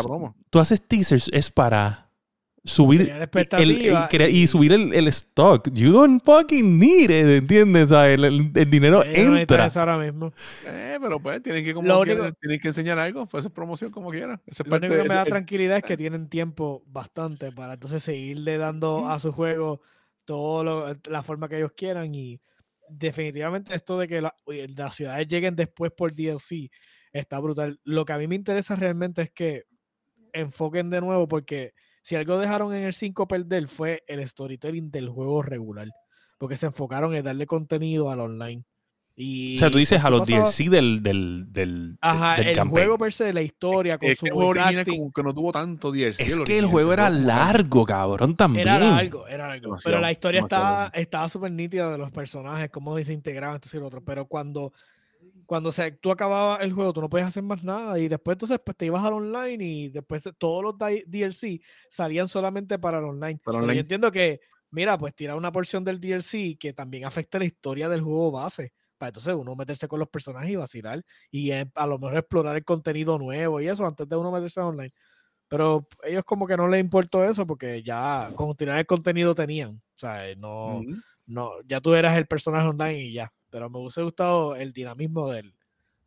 tú haces teasers es para subir el, y subir el, el stock. You don't fucking need it, ¿entiendes? O sea, el, el- el dinero no entra. eso ahora mismo. Eh, pero pues tienen que, como único- tienen que enseñar algo. Pues es promoción como quiera. Eso es Lo parte único que me da tranquilidad es que tienen tiempo bastante para entonces seguirle dando a su juego todo la forma que ellos quieran y definitivamente esto de que la- las ciudades lleguen después por DLC está brutal. Lo que a mí me interesa realmente es que enfoquen de nuevo porque si algo dejaron en el 5 perder fue el storytelling del juego regular porque se enfocaron en darle contenido al online. Y O sea, tú dices a ¿qué los pasaba? DLC del, del, del, Ajá, del el campaign. juego per se, la historia con es su que el juego voice original como que no tuvo tanto DLC. Es que el juego era largo, cabrón, también. Era largo, era largo. pero la historia estaba estaba súper nítida de los personajes, cómo se integraban esto y lo otro. Pero cuando, cuando se, tú acababas el juego, tú no podías hacer más nada. Y después entonces pues, te ibas al online y después todos los DLC salían solamente para el online. Para online. yo entiendo que, mira, pues tirar una porción del DLC que también afecta la historia del juego base. Para entonces uno meterse con los personajes y vacilar. Y a lo mejor explorar el contenido nuevo y eso antes de uno meterse online. Pero ellos como que no les importó eso porque ya con tirar el contenido tenían. O sea, no, Ujú. no, ya tú eras el personaje online y ya. Pero me hubiese gustado el dinamismo del,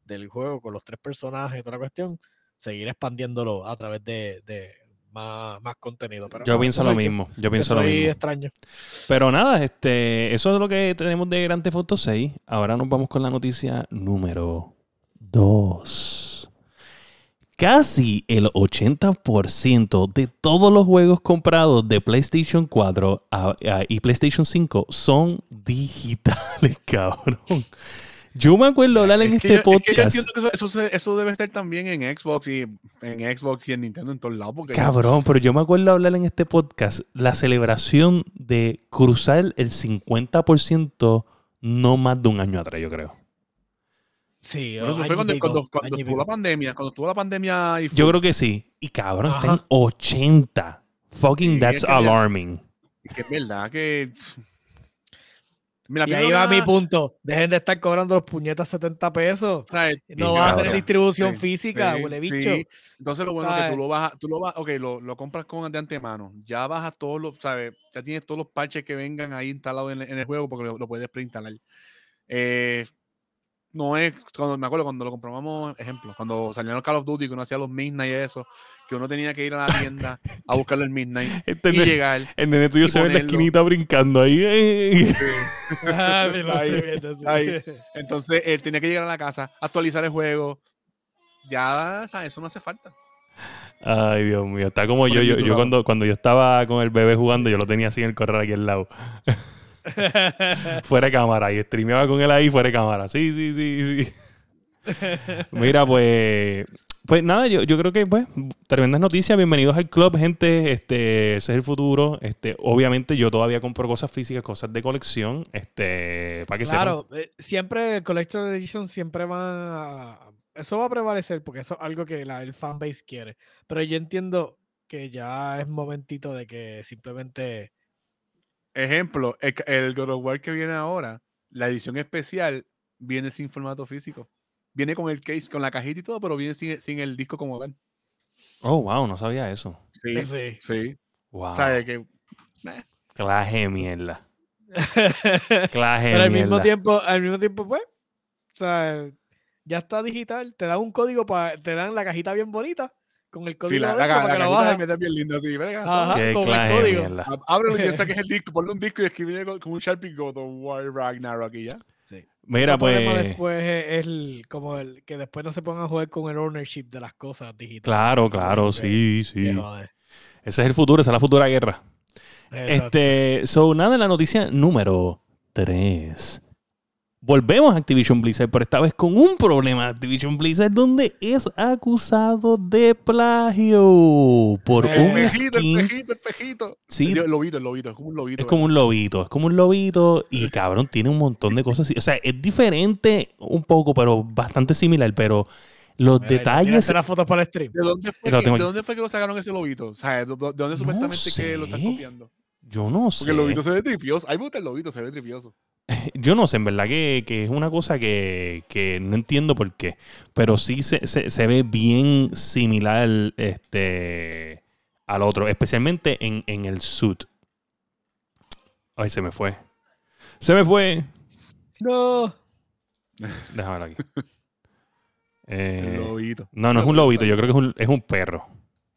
del juego con los tres personajes y toda la cuestión. Seguir expandiéndolo a través de, de más, más contenido. Pero Yo no, pienso lo yo, mismo. Yo pienso lo mismo. extraño. Pero nada, este, eso es lo que tenemos de Grand Theft Auto 6. Ahora nos vamos con la noticia número 2. Casi el 80% de todos los juegos comprados de PlayStation 4 a- a- y PlayStation 5 son digitales, cabrón. Yo me acuerdo hablar en Es este yo- es que yo podcast. entiendo que eso, eso, se- eso debe estar también en Xbox y en Xbox y en Nintendo en todos lados. Porque Cabrón, pero yo me acuerdo hablar en este podcast la celebración de cruzar el 50% no más de un año atrás, yo creo. Sí, Bueno, eso fue cuando, pico, cuando, cuando estuvo la pandemia. Cuando estuvo la pandemia y Yo creo que sí. Y cabrón, está en Ajá. 80. Fucking Sí, that's es que ya- alarming. que es verdad que. Mira, Y ahí va mi punto. Dejen de estar cobrando los puñetas 70 pesos. ¿sabes? No Sí, vas a tener distribución Sí, física, Sí, huele sí. bicho. Entonces lo bueno es que tú lo vas, tú lo vas, ok, lo, lo compras con de antemano. Ya bajas todos los, ¿sabes? Ya tienes todos los parches que vengan ahí instalados en, el- en el juego porque lo, lo puedes preinstalar. Eh, no es, cuando, me acuerdo cuando lo compramos, ejemplo, cuando salieron los Call of Duty, que uno hacía los Midnight y eso, que uno tenía que ir a la tienda a buscarlo el Midnight Este y ne- llegar. el nene tuyo se ve en la esquinita brincando ahí. eh. Ah, estoy viendo, sí. ahí. Entonces él tenía que llegar a la casa, actualizar el juego. Ya, ¿sabes? Eso no hace falta. Ay, Dios mío. Está como yo. Yo, yo cuando, cuando yo estaba con el bebé jugando, yo lo tenía así en el correr aquí al lado. fuera de cámara. Y streameaba con él ahí fuera de cámara. Sí, sí, sí, sí. Mira, pues. Pues nada, yo, yo creo que, pues, tremendas noticias. Bienvenidos al club, gente. Este, ese es el futuro. Este, obviamente, yo todavía compro cosas físicas, cosas de colección. Este, para que sepan. Claro, eh, siempre el Collector Edition siempre va a- Eso va a prevalecer porque eso es algo que la, el fanbase quiere. Pero yo entiendo que ya es momentito de que simplemente... Ejemplo, el, el God of War que viene ahora, la edición especial, viene sin formato físico. Viene con el case, con la cajita y todo, pero viene sin, sin el disco como tal. Oh, wow, no sabía eso. Sí, Sí. sí. Wow. O sea, que Clase de mierda. Clase de Pero al mismo mierda. tiempo, al mismo tiempo, pues, o sea, ya está digital, te dan un código para, te dan la cajita bien bonita con el código sí, la, la, para la que lo bajes. de bien linda, sí. venga, Ajá. Qué con el clase de código. mierda. Ábrelo y saques el disco, ponle un disco y escribe con un Sharpie God of War Ragnarok y ya. Mira, El problema pues. después es el, como el que después no se pongan a jugar con el ownership de las cosas digitales. Claro, claro, que- sí, que sí. Ese es el futuro, esa es la futura guerra. Exacto. Este, so, nada, la noticia número 3. Volvemos a Activision Blizzard, pero esta vez con un problema de Activision Blizzard donde es acusado de plagio por Eh, El un pejito, el skin. pejito, el pejito. Sí, El lobito, el lobito, es como un lobito. es como un lobito, es como un lobito y cabrón, tiene un montón de cosas. así. O sea, es diferente un poco, pero bastante similar, pero Los Mira, detalles. tiraste las fotos para el stream. ¿De dónde, fue que, tengo ¿De aquí. dónde fue que lo sacaron ese lobito? O sea, ¿de, de- de dónde supuestamente que lo están copiando? Yo no sé. Porque el lobito se ve tripioso. A mí me gusta el lobito, se ve tripioso. Yo no sé, en verdad que, que es una cosa que, que no entiendo por qué. Pero sí se, se- se ve bien similar este, al otro, especialmente en, en el suit. Ay, se me fue. Se me fue. No. Déjame verlo aquí. El Eh, lobito. no, no es un lobito, yo creo que es un, es un perro.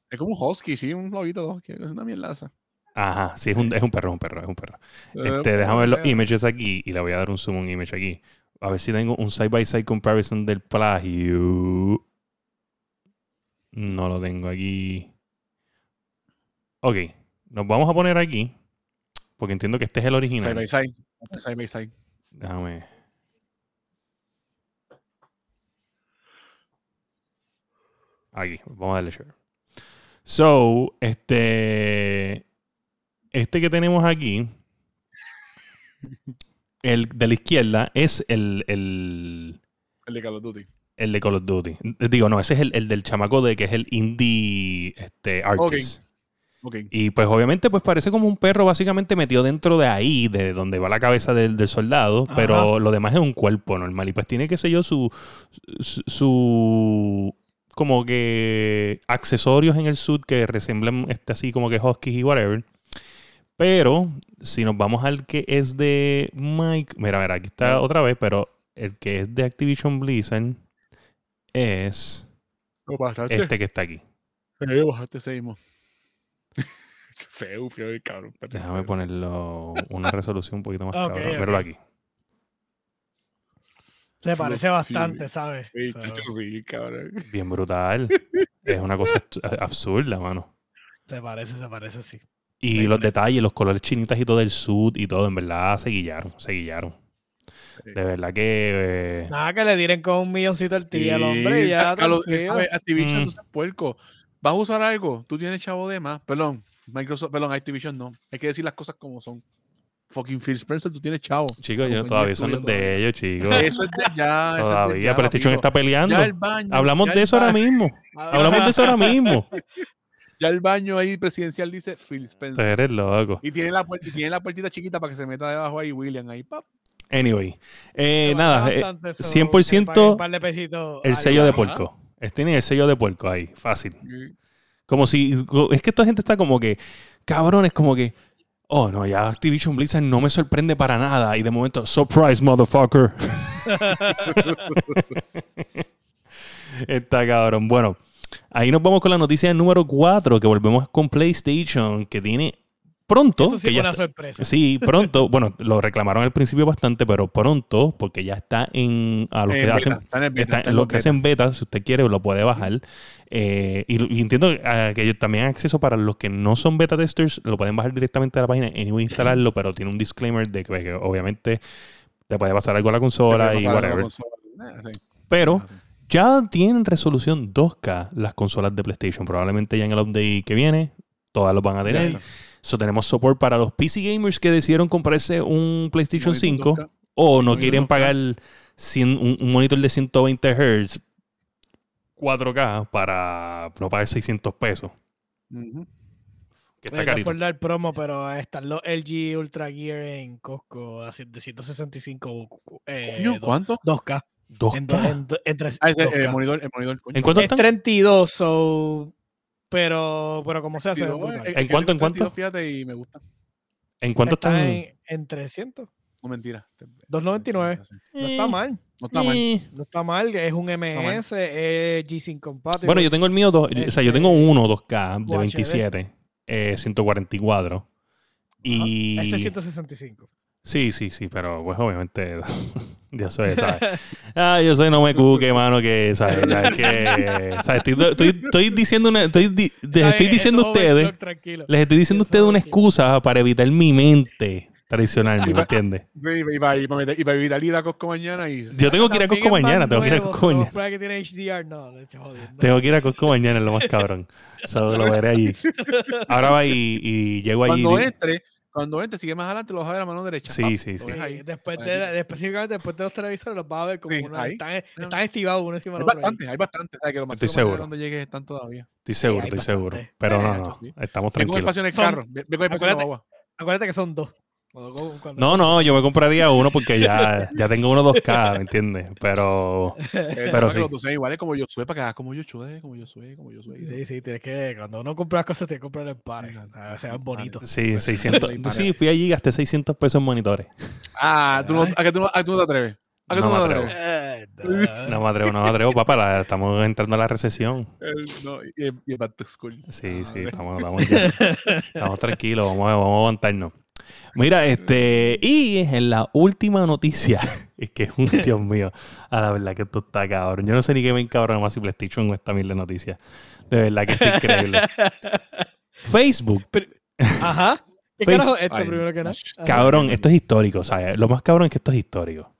Es como un husky, sí, un lobito, es una mierdaza. Ajá, sí, es un, es un perro, es un perro, es un perro. Eh, Este, déjame ver los images aquí y le voy a dar un zoom un image aquí. A ver si tengo un side by side comparison del plagio. No lo tengo aquí. Ok, nos vamos a poner aquí. Porque entiendo que este es el original. by side. Side by side. Déjame. Aquí, vamos a darle share. So, este. Este que tenemos aquí. El de la izquierda es el, el, El de Call of Duty. el de Call of Duty. Digo, no, ese es el, el del chamaco de que es el indie este, artist. Ok. Y pues obviamente pues parece como un perro básicamente metido dentro de ahí, de donde va la cabeza del, del soldado, Ajá. pero lo demás es un cuerpo normal. Y pues tiene, qué sé yo, su, su, su- como que accesorios en el suit que resemblan este, así como que huskies y whatever. Pero si nos vamos al que es de Mike, mira, mira, aquí está otra vez, pero el que es de Activision Blizzard es este que está aquí. Eh, bajaste ese mismo. Se ufio el cabrón. Déjame ponerlo una resolución un poquito más Ok, cabrón. ok. Míralo aquí. Se parece bastante, ¿sabes? Sí, So, chacho, sí, cabrón. Bien brutal. es una cosa abs- absurda, mano. se parece, se parece, sí. Y los detalles, los colores chinitas y todo del sud y todo, en verdad se guillaron, se guillaron. Sí. De verdad que... eh, Nada, que le tiren con un milloncito al tío al hombre y ya. sácalo, tranquilo. ¿sabes? Activision, Mm. no puerco. ¿Vas a usar algo? Tú tienes chavo de más. Perdón, Microsoft, perdón, Activision no. Hay que decir las cosas como son. Fucking Phil Spencer, tú tienes chavo. chicos, yo todavía son de ellos, chicos. Eso es de ya. eso es de Todavía, ya, PlayStation papito. está peleando. Ya el baño. Hablamos ya de el eso ahora mismo. Hablamos de eso ahora mismo. Ya el baño ahí presidencial dice Phil Spencer. eres loco. Y tiene, la, puer- y tiene la puertita chiquita para que se meta debajo ahí William ahí. pap. Anyway. eh, nada, eh, bastante, so, 100% que paguen un par de pesitos el sello de puerco. Es- Tiene el sello de puerco ahí, fácil. Como si. Es que esta gente está como que. Cabrón, es como que. Oh, no, ya Activision Blizzard no me sorprende para nada. Y de momento, surprise, motherfucker. está cabrón. Bueno, ahí nos vamos con la noticia número 4, que volvemos con PlayStation, que tiene pronto. Eso sí que ya una está- sorpresa. Sí, pronto. bueno, lo reclamaron al principio bastante, pero pronto, porque ya está en. A los que beta, hacen está en el beta, Está, está en lo los que beta. hacen beta, si usted quiere, lo puede bajar. Eh, y, y entiendo ah, que también hay acceso para los que no son beta testers, lo pueden bajar directamente a la página y instalarlo, pero tiene un disclaimer de que, que obviamente te puede pasar algo a la consola y whatever. con consola. Sí. Pero Ah, sí. Ya tienen resolución 2K las consolas de PlayStation. Probablemente ya en el update que viene, todas los van a tener. está. So, tenemos support para los PC gamers que decidieron comprarse un PlayStation Monitor 5 2K. o no Monitor quieren 2K. pagar 100 un, un monitor de 120 Hz 4K para no pagar 600 pesos. Ujú. Que está Oye, no es carito. por dar promo, pero están los LG Ultra Gear en Costco de 165 eh, ¿Cuánto? 2K. En, do- 2K. en do- en tres- ese, 2K. el monitor, el monitor, coño. ¿En cuánto Es están? 32, so, pero, pero como sea, se ve 32, brutal. eh, ¿En eh, cuánto, en 32, cuánto? Fíjate y me gusta. ¿En cuánto Está están? en, en 300. No mentira. 299. No está mal. No está mal. Eh. No está mal, es un MS, es G-Sync compatible. Bueno, yo tengo el mío, dos- o sea, yo tengo Este, uno 2K de UHD. 27, eh, 144. Y... Este es 165. Sí, sí, sí, pero pues obviamente yo soy, ¿sabes? Ah, yo soy no me cuque, mano, que, ¿sabes? Que, ¿sabes? Estoy, estoy, estoy diciendo una, estoy, di- les estoy diciendo a eso ustedes, les estoy diciendo a ustedes una excusa para evitar mi mente tradicional, ¿me entiendes? Sí, y para, y para, meter- y para evitar ir a Costco mañana y... Yo tengo que ir a Costco mañana, tengo que ir a Costco mañana. que tiene HDR, no. Tengo que ir a Costco mañana, es lo más cabrón. So, lo veré allí. Ahora va y, y llego allí. Cuando entre, Cuando ven, te sigue más adelante, lo vas a ver a mano derecha. Sí, pap, sí, sí. ahí. después de, la- específicamente después de los televisores los vas a ver como Sí, una- ahí. están, están estivados uno encima Hay del otro. bastante, hay bastante. O sea, que lo más Estoy seguro seguro. cuando llegues están todavía. Estoy seguro, hay estoy seguro. Pero no, no, estamos Tengo tranquilos. espacio en el Son- carro. Ve- Vengo espacio en la acuérdate- guagua. Acuérdate que son dos. Cuando- cuando- No, no, yo me compraría uno porque ya, ya tengo uno 2K, ¿me entiendes? Pero Pero sí. sean iguales como yo soy para que hagas como yo soy, como yo soy, como yo soy. Sí, sí, tienes que. Cuando uno compra las cosas, tienes que comprar en pares. O sea, bonitos. sí, Pues, 600. ahí para- Sí, fui allí y gasté 600 pesos en monitores. Ah, tú no, ¿a, que tú no, a que tú no te atreves? ¿A que No tú me no te atrevo. atreves? Eh, No me atrevo, no me atrevo, papá. la- estamos entrando a la recesión. Eh, no, y, y el back to school. Sí, sí, Madre. estamos, estamos, ya- estamos tranquilos, vamos a, vamos a aguantarnos. Mira, este, y en la última noticia, es que, un Dios mío, a la verdad que esto está cabrón. Yo no sé ni qué me encabrona más si PlayStation o esta mil de noticias. De verdad que está increíble. Facebook, Ajá. ¿Qué carajo? Esto Ay, primero que nada. Ajá. cabrón, esto es histórico, ¿sabes? Lo más cabrón es que esto es histórico.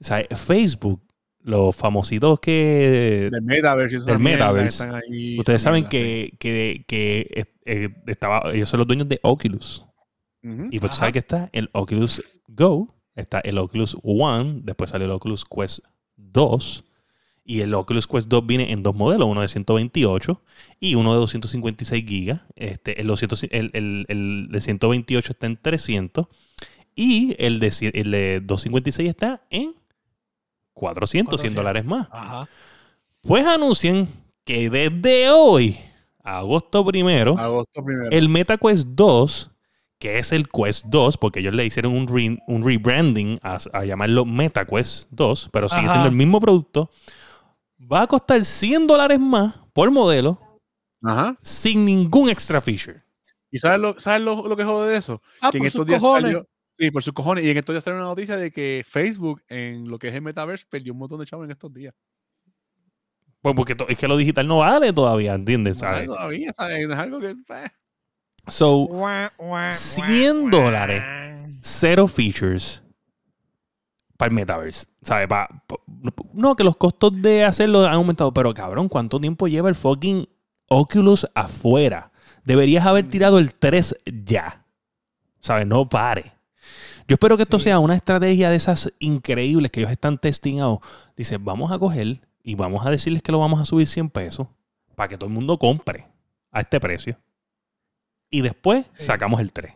O sea, Facebook, los famositos que Del metaverse. Del metaverse. están ahí, Ustedes saben mierda, sí. que, que, que, eh, eh, estaba, ellos son los dueños de Oculus. Ujú. Y pues tú sabes que está el Oculus Go, está el Oculus One, después sale el Oculus Quest 2. Y el Oculus Quest 2 viene en dos modelos, uno de 128 y uno de 256 gigas. Este, el, 200 el, el- el de 128 está en 300 y el de, el de 256 está en 400, 100 400. dólares más. Ajá. Pues anuncian que desde hoy, agosto primero, Agosto primero. el MetaQuest 2, que es el Quest 2, porque ellos le hicieron un, re- un rebranding a, a llamarlo MetaQuest 2, pero sigue Ajá. siendo el mismo producto, va a costar 100 dólares más por modelo Ajá. sin ningún extra feature. ¿Y sabes lo, sabes lo, lo que jode de eso? Ah, que en por estos sus días cojones. salió. Sí, por sus cojones. Y en estos días salió una noticia de que Facebook, en lo que es el metaverse, perdió un montón de chavos en estos días. Pues porque es que lo digital no vale todavía, ¿entiendes? No, ¿Sabes? todavía, ¿sabes? Es algo que. eh, So, Guau, guau, 100 guau, dólares. cero features para el metaverse. ¿Sabes? Pa- pa- no, que los costos de hacerlo han aumentado, pero cabrón, ¿cuánto tiempo lleva el fucking Oculus afuera? Deberías haber tirado el 3 ya. ¿Sabes? No pare. Yo espero que esto Sí. sea una estrategia de esas increíbles que ellos están testing out. Dice, vamos a coger y vamos a decirles que lo vamos a subir 100 pesos para que todo el mundo compre a este precio. Y después Sí. sacamos el 3.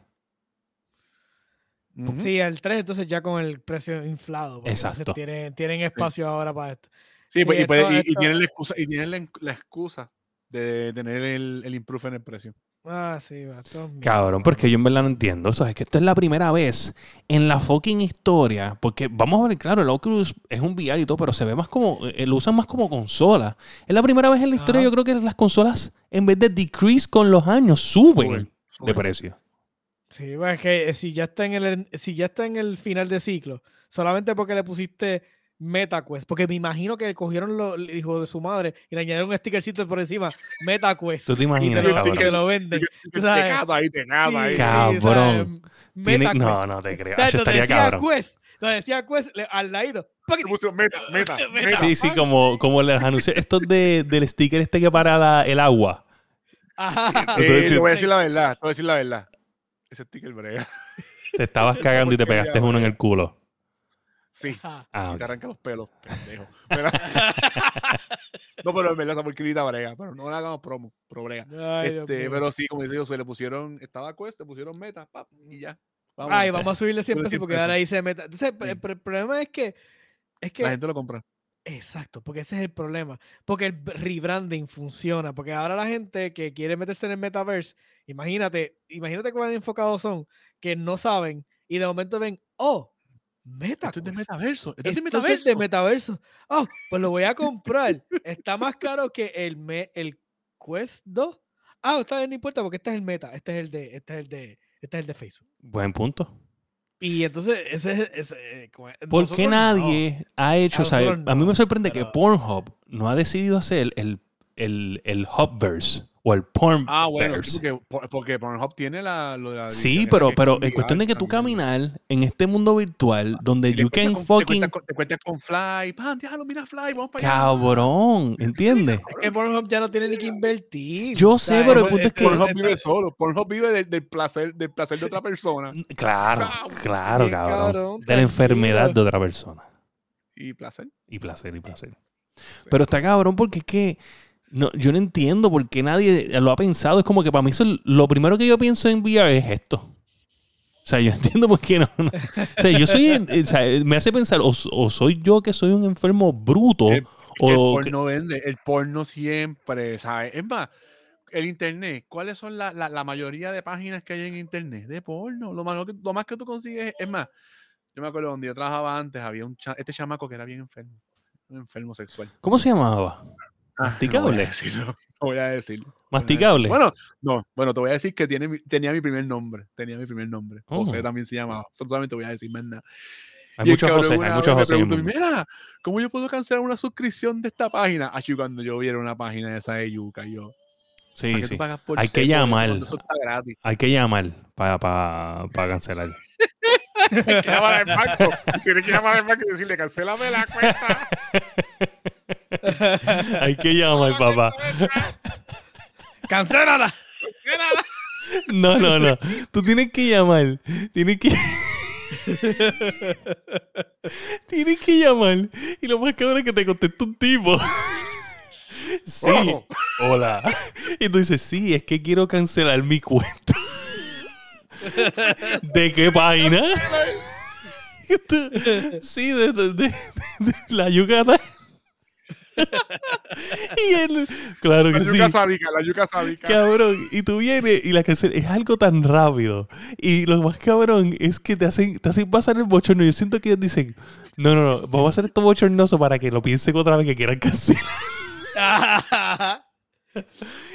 ujú. Sí, el 3, entonces ya con el precio inflado. Exacto. Tienen, tienen espacio ahora para esto. Sí, pues, y, puede- esto- y- y esto- tienen la excusa, y tienen la, en- la excusa de tener el, el improve en el precio. Ah, sí, va. Cabrón, porque yo en verdad no entiendo. O sea, es que esto es la primera vez en la fucking historia. Porque vamos a ver, claro, el Oculus es un VR y todo, pero se ve más como. eh, lo usan más como consola. Es la primera vez en la historia, Ajá. yo creo que las consolas, en vez de decrease con los años, suben de precio. Sí, es que eh, si ya está en el si ya está en el final de ciclo, solamente porque le pusiste MetaQuest, porque me imagino que cogieron lo- el hijo de su madre y le añadieron un stickercito por encima, MetaQuest. ¿Tú te Y imaginas, te lo, y cabrón? te lo venden. Te cata ahí, te cata Sí, ahí. sí, Cabrón. ¿sabes? Tiene- MetaQuest. No, no te creo. Eso estaría decía cabrón. Quest, donde decía Quest le- al ladito. Meta, meta, Meta. Sí, sí, como, como los anuncios estos de, del sticker este que para la- el agua. Ajá. Eh, te voy a decir la verdad, te voy a decir la verdad. Ese sticker brega. Te estabas cagando y te pegaste uno en el culo. Sí. Ah, Y te arranca los pelos, pendejo. Pero- no, pero en verdad esa porquerita brega. Pero no le hagamos promo, pro brega. Ay, Este, pero sí, como dice yo, se le pusieron, estaba Quest, le pusieron meta, pap, y ya. Ay, vamos a subirle 100 Subirle pesos 100 porque ahora dice meta. Entonces, el, problema es que. Es que La gente lo compra. Exacto, porque ese es el problema. Porque el rebranding funciona. Porque ahora la gente que quiere meterse en el metaverse, imagínate, imagínate cuán enfocados son, que no saben y de momento ven, oh, Esto es de metaverso. Esto es de Esto es de metaverso. metaverso. Oh, pues lo voy a comprar. Está más caro que el, me- el Quest 2. Ah, está bien, no importa, porque este es el meta. Este es el de, este es el de, este es el de Facebook. Buen punto. Y entonces, ese es. ese, como- ¿Por qué no. nadie ha hecho? o sea, a mí me sorprende que Pornhub no ha decidido hacer el, el, el Hubverse. O el porn. Ah, bueno, sí, porque, por- porque Pornhub tiene la, lo de la Sí, pero, es pero en cuestión de que tú también. caminar en este mundo virtual donde Y te you can con- te fucking cuentas Te cuentas con Fly, ¡pam! Déjalo, mira Fly, vamos para allá. cabrón, ¿entiendes? Es que Pornhub ya no tiene ni que invertir. Yo O sé, pero el es- punto es que- Pornhub es- vive solo. Pornhub vive del, del placer, del placer de otra persona. Claro, Ah, claro, cabrón. cabrón, De la enfermedad de otra persona. Y placer. Y placer, y placer. Pero está cabrón porque es que no, yo no entiendo por qué nadie lo ha pensado. Es como que para mí eso, es lo primero que yo pienso en VR es esto. O sea, yo entiendo por qué no. no. O sea, yo soy. o sea, me hace pensar, o, o soy yo que soy un enfermo bruto, El- o el que- porno vende, el porno siempre, ¿sabes? Es más, el internet, ¿cuáles son la, la- la mayoría de páginas que hay en internet? De porno. Lo más, que, lo más que tú consigues, es más, yo me acuerdo donde yo trabajaba antes, había un cha- este chamaco que era bien enfermo, un enfermo sexual. ¿Cómo se llamaba? Ah, ¿Masticable? No voy a decirlo. No voy a decirlo. no voy a ¿Masticable? Bueno, no, bueno, te voy a decir que tiene, tenía mi primer nombre. Tenía mi primer nombre. José Oh. también se llamaba. Solamente voy a decir más nada. Hay muchos José, hay muchos José. Mira, ¿cómo yo puedo cancelar una suscripción de esta página? Así cuando yo viera una página esa de Yuka, yo. Sí, ¿para sí. Hay que llamar. Hay que llamar para pa, pa cancelar. Hay que llamar al banco. Tienes que llamar al banco y decirle, cancélame la cuenta. Hay que llamar, papá. ¡Cancélala! No, no, no. Tú tienes que llamar. Tienes que. tienes que llamar. Y lo más cabrón es que te contesta un tipo. Sí. Ojo. Hola. Y tú dices, sí, es que quiero cancelar mi cuenta. ¿De qué página? Sí, de, de- de- de la Yucatán. y él, claro que La sí. yuca sádica, la yuca sádica. Cabrón, y tú vienes y la canción es algo tan rápido. Y lo más cabrón es que te hacen, te hacen pasar el bochorno. Yo siento que ellos dicen, no, no, no, vamos a hacer esto bochornoso para que lo piensen otra vez que quieran cancelar.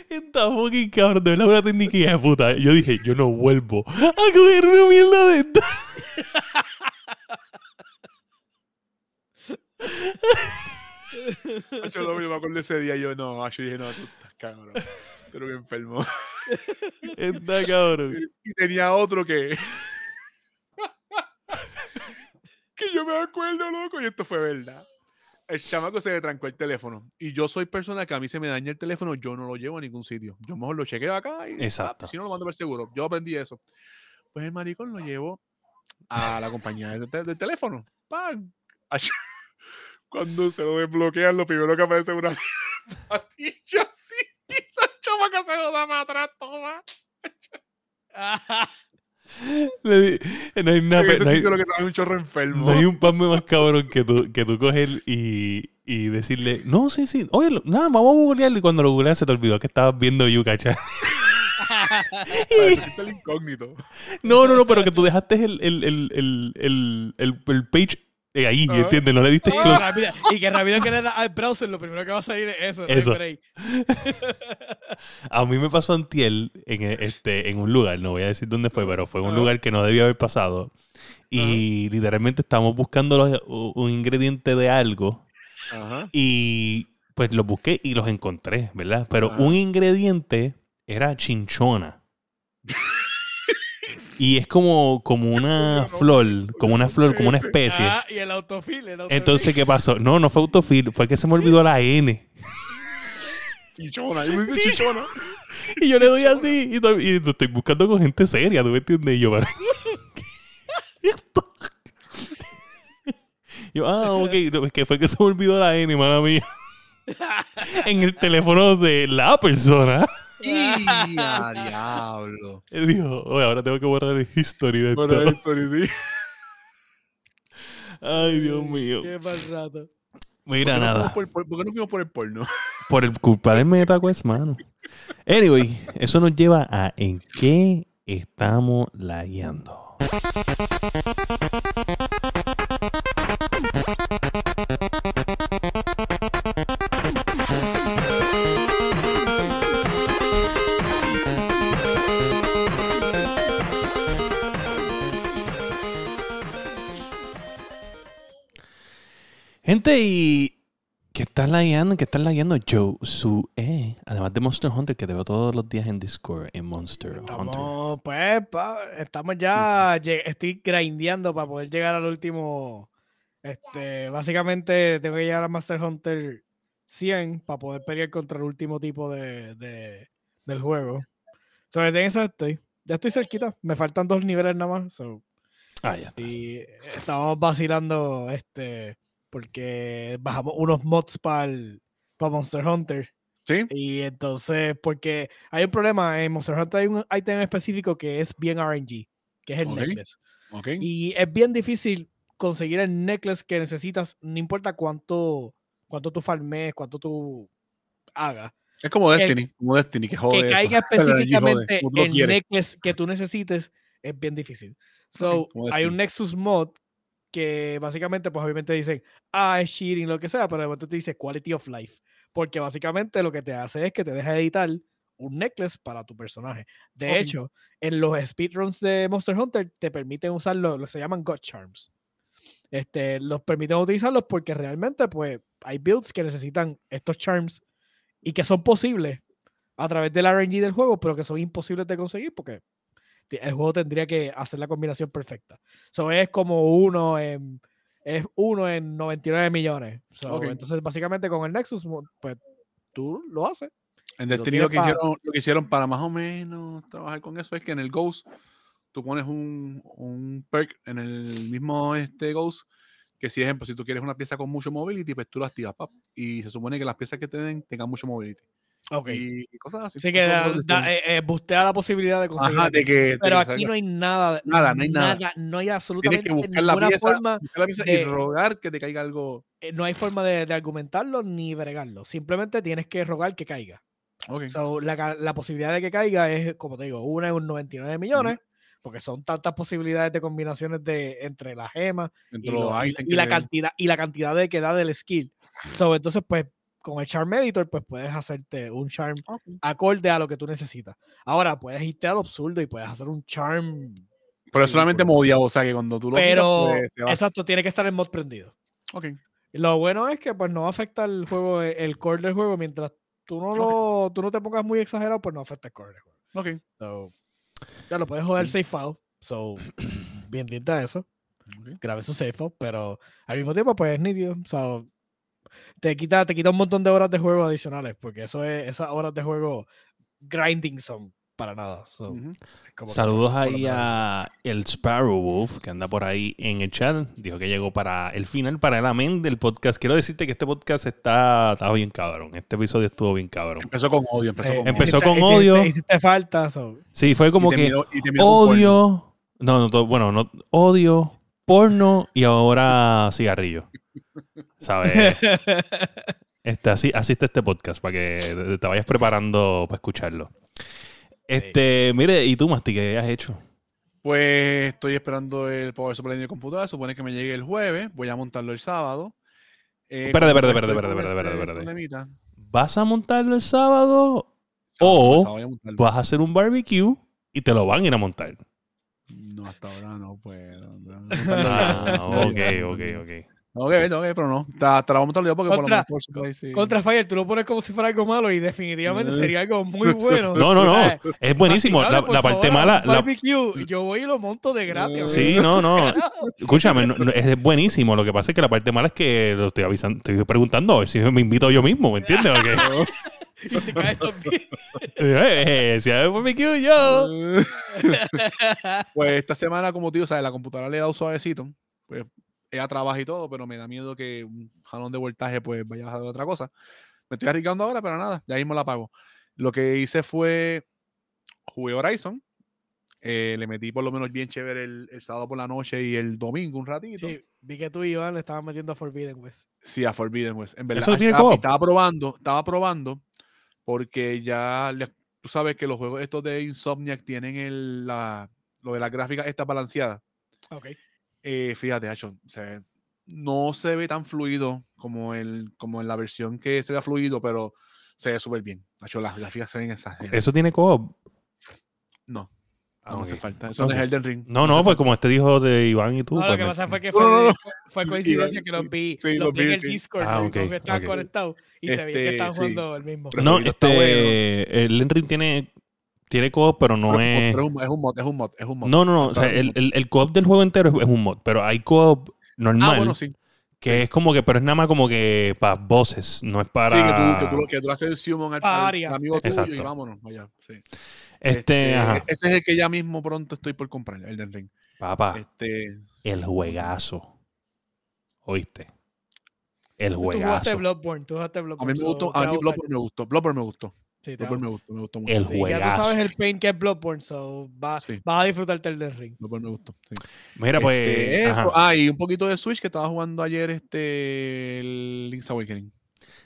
Está fucking cabrón, de verdad una técnica de puta. Yo dije, yo no vuelvo a coger una mierda de esta. Yo lo yo me acuerdo ese día. Yo no, yo dije, no, tú estás cabrón. Pero bien enfermo. Está cabrón. Y tenía otro que. que yo me acuerdo, loco, y esto fue verdad. El chamaco se le trancó el teléfono. Y yo soy persona que a mí se me daña el teléfono, yo no lo llevo a ningún sitio. Yo mejor lo chequeo acá y ah, Exacto. si no lo mando por seguro. Yo aprendí eso. Pues el maricón lo llevo a la compañía de, te- de teléfono. ¡Pam! Cuando se lo desbloquean, lo primero que aparece es una patilla así. Y la chamaca se lo da para atrás, toma. Le di- No hay nada. en ese no hay- lo que un chorro enfermo. No hay un pan más cabrón que tú, que tú coger y, y decirle, no, sí, sí, oye, nada, vamos a googlearlo. Y cuando lo googleas se te olvidó que estabas viendo Yuka Chan. El incógnito. No, no, no, pero que tú dejaste el, el, el, el- el page eh, ahí, Ah. ¿entiendes? No le diste Y que close. rápido- y que rápido que le das al browser, lo primero que va a salir es eso. Eso. break. A mí me pasó antiel en, este, en un lugar, no voy a decir dónde fue, pero fue en un Ajá. lugar que no debía haber pasado. Y literalmente estábamos buscando los- un ingrediente de algo y pues los busqué y los encontré, ¿verdad? Pero un ingrediente era chinchona. y es como, como una flor, como una flor, como una especie. Ah, y el autofill. El autofill. Entonces, ¿qué pasó? No, no fue autofill, fue que se me olvidó la N. Chichona. Yo me dice chichona. Y yo le doy así y, to- y lo estoy buscando con gente seria, ¿tú me entiendes? Y yo. Yo, ah, ok, no, es que fue que se me olvidó la N, mala mía. en el teléfono de la persona. ¡Y a diablo! Él dijo, oye, ahora tengo que borrar el history de esto. Bueno, esto, sí. Ay, Dios mío. Qué mal rato. Mira, ¿Por qué no nada. fuimos por- por- ¿Por qué no fuimos por el porno? Por el culpa del MetaQuest, mano. Anyway, eso nos lleva a en qué estamos lagueando. Gente, ¿y ¿Qué estás lagueando? ¿Qué estás lagueando? Joe Su E. Además de Monster Hunter, que te veo todos los días en Discord en Monster Hunter. Estamos, pues, pa- estamos ya, estoy grindeando para poder llegar al último, este, básicamente tengo que llegar a Master Hunter 100 para poder pelear contra el último tipo de, de- del juego. Sobre en eso estoy, ya estoy cerquita, me faltan dos niveles nada más, so, Ah, ya y estamos vacilando, este, porque bajamos unos mods para Monster Hunter. ¿Sí? Y entonces, porque hay un problema, en Monster Hunter hay un item específico que es bien RNG, que es el Ok. necklace. Ok. Y es bien difícil conseguir el necklace que necesitas, no importa cuánto, cuánto tú farmes, cuánto tú hagas. Es como Destiny, como Destiny, que jode que eso. caiga jode, específicamente el necklace que tú necesites es bien difícil. So, hay un. Nexus mod que básicamente, pues obviamente dicen, ah, es cheating, lo que sea, pero de momento te dice quality of life. Porque básicamente lo que te hace es que te deja editar un necklace para tu personaje. De hecho, en los speedruns de Monster Hunter te permiten usar lo lo que se llaman God Charms. Este, los permiten utilizarlos porque realmente, pues, hay builds que necesitan estos charms y que son posibles a través del RNG del juego, pero que son imposibles de conseguir porque el juego tendría que hacer la combinación perfecta. Eso es como uno en es uno en 99 millones. So, Ok. Entonces, básicamente con el Nexus, pues tú lo haces. En Destiny lo que, hicieron, lo que hicieron para más o menos trabajar con eso es que en el Ghost tú pones un, un perk en el mismo este Ghost que si ejemplo, si tú quieres una pieza con mucho mobility, pues tú la activas, pap, y se supone que las piezas que te den tengan mucho mobility. Ok. Y, cosas así. Así que da, eh, eh, bustea la posibilidad de conseguir. Ajá, de que, de Pero que aquí no hay nada. Nada, no hay nada. No hay Tienes absolutamente que buscar la ninguna pieza, forma. buscar la pieza de- y rogar que te caiga algo. eh, No hay forma de, de argumentarlo ni bregarlo. Simplemente tienes que rogar que caiga. Ok. So, la, posibilidad de que caiga es, como te digo, una en un 99 millones, porque son tantas posibilidades de combinaciones de, entre las gemas y, los la- y la cantidad y la cantidad de que da del skill. So, entonces, pues, con el Charm Editor, pues puedes hacerte un Charm Ok. acorde a lo que tú necesitas. Ahora, puedes irte al absurdo y puedes hacer un Charm, Pero es solamente modiado, o sea que cuando tú lo pero pues, se va. exacto, tiene que estar en mod prendido. Ok. Lo bueno es que pues no afecta el juego, e, el core del juego, mientras tú no, lo, tú no te pongas muy exagerado, pues no afecta el core del juego. Ok. So, ya lo puedes joder safe file. So, bien tinta eso. Grabe su safe file, pero al mismo tiempo, pues es nítido. O sea, te quita, te quita un montón de horas de juego adicionales, porque eso es, esas horas de juego grinding son para nada. So, como Saludos ahí a el Sparrow Wolf, que anda por ahí en el chat. Dijo que llegó para el final, para el amén del podcast. Quiero decirte que este podcast está, está bien cabrón. Este episodio estuvo bien cabrón. Empezó con odio, empezó Eh, con empezó odio. hiciste- con odio. Hiciste falta. so. Sí, fue como Y que odio. No, no, bueno, no, odio, porno y ahora cigarrillo. ¿Sabes? Este, así, está este podcast, para que te vayas preparando para escucharlo. Este, mire, ¿y tú, Masti, qué has hecho? Pues estoy esperando el Power Supply en el computador. Supone que me llegue el jueves. Voy a montarlo el sábado. Eh, Espérate, como espérate, espérate, espérate, espérate, ¿Vas a montarlo el sábado O- vas a hacer un barbecue y te lo van a ir a montar. No, hasta ahora no puedo. no, no, Ah, no, ok, ok, ok. Ok, ok, pero no. Te, te la vamos a montar yo porque por lo Contra- menos sí. Contra Fire, tú lo pones como si fuera algo malo y definitivamente Eh. sería algo muy bueno. No, no, no. Eh, Es buenísimo. La, parte favor, mala. la- barbecue, yo voy y lo monto de gratis. sí, no, no. Escúchame, no- no, es buenísimo. Lo que pasa es que la parte mala es que lo estoy avisando, estoy preguntando a ver si me invito yo mismo, ¿me entiendes? Porque, Y se cae también. eh, eh, si hay barbecue, yo. Pues esta semana, como tío, sabes, la computadora le he dado suavecito. Pues ella trabaja y todo, pero me da miedo que un jalón de voltaje pues vaya a de otra cosa. Me estoy arriesgando ahora, pero nada, ya mismo la pago. Lo que hice fue jugué Horizon. eh, le metí por lo menos bien chévere el, el sábado por la noche y el domingo un ratito. Sí, vi que tú y Iván le estaban metiendo a Forbidden West. Sí, a Forbidden West. En verdad, ¿Eso tiene estaba, co-op? estaba probando, estaba probando, porque ya le- tú sabes que los juegos estos de Insomniac tienen el, la, lo de las gráficas está balanceada. Ok. Eh, fíjate, se ve- no se ve tan fluido como, el, como en la versión que se ve fluido, pero se ve súper bien. Hacho, las gráficas se ven exageradas. Eso tiene co-op. No. Ah, no hace falta. Eso no es. Elden Ring. No, no, pues como este dijo de Iván y tú. No, lo pues que pasa fue que fue, no, no. fue- fue coincidencia que los vi, Sí, los los vi en el sí. Discord Ah, y que estaban conectados y se veía que Este, estaban sí. jugando el mismo. No, este. El Ring tiene, tiene co-op, pero no Pero es. pero es un- es un mod, es un mod, es un mod. No, no, no. O sea, el, el, el co-op del juego entero es, es un mod, pero hay co-op normal Ah, bueno, sí. que es como que, pero es nada más como que para voces, no es para. Sí, que tú, que tú, que tú haces el summon al, al Área. amigo tuyo y Exacto. vámonos allá. Sí. Este, ajá. Ese es el que ya mismo pronto estoy por comprar, Elden Ring. Papá, Este, el juegazo. ¿Oíste? El Tú jugaste juegazo. Bloodborne, tú jugaste a Bloodborne. mí me gustó, a mí. Bloodborne me gustó. Bloodborne me gustó. Sí, a Bloodborne me gustó, me gustó mucho. El Sí, ya tú juegazo. sabes el pain que es Bloodborne, so va- Sí. vas a disfrutarte el del ring. Bloodborne me gustó. sí. Mira, pues. Este, eso. Ah, y un poquito de Switch que estaba jugando ayer este el Link's Awakening.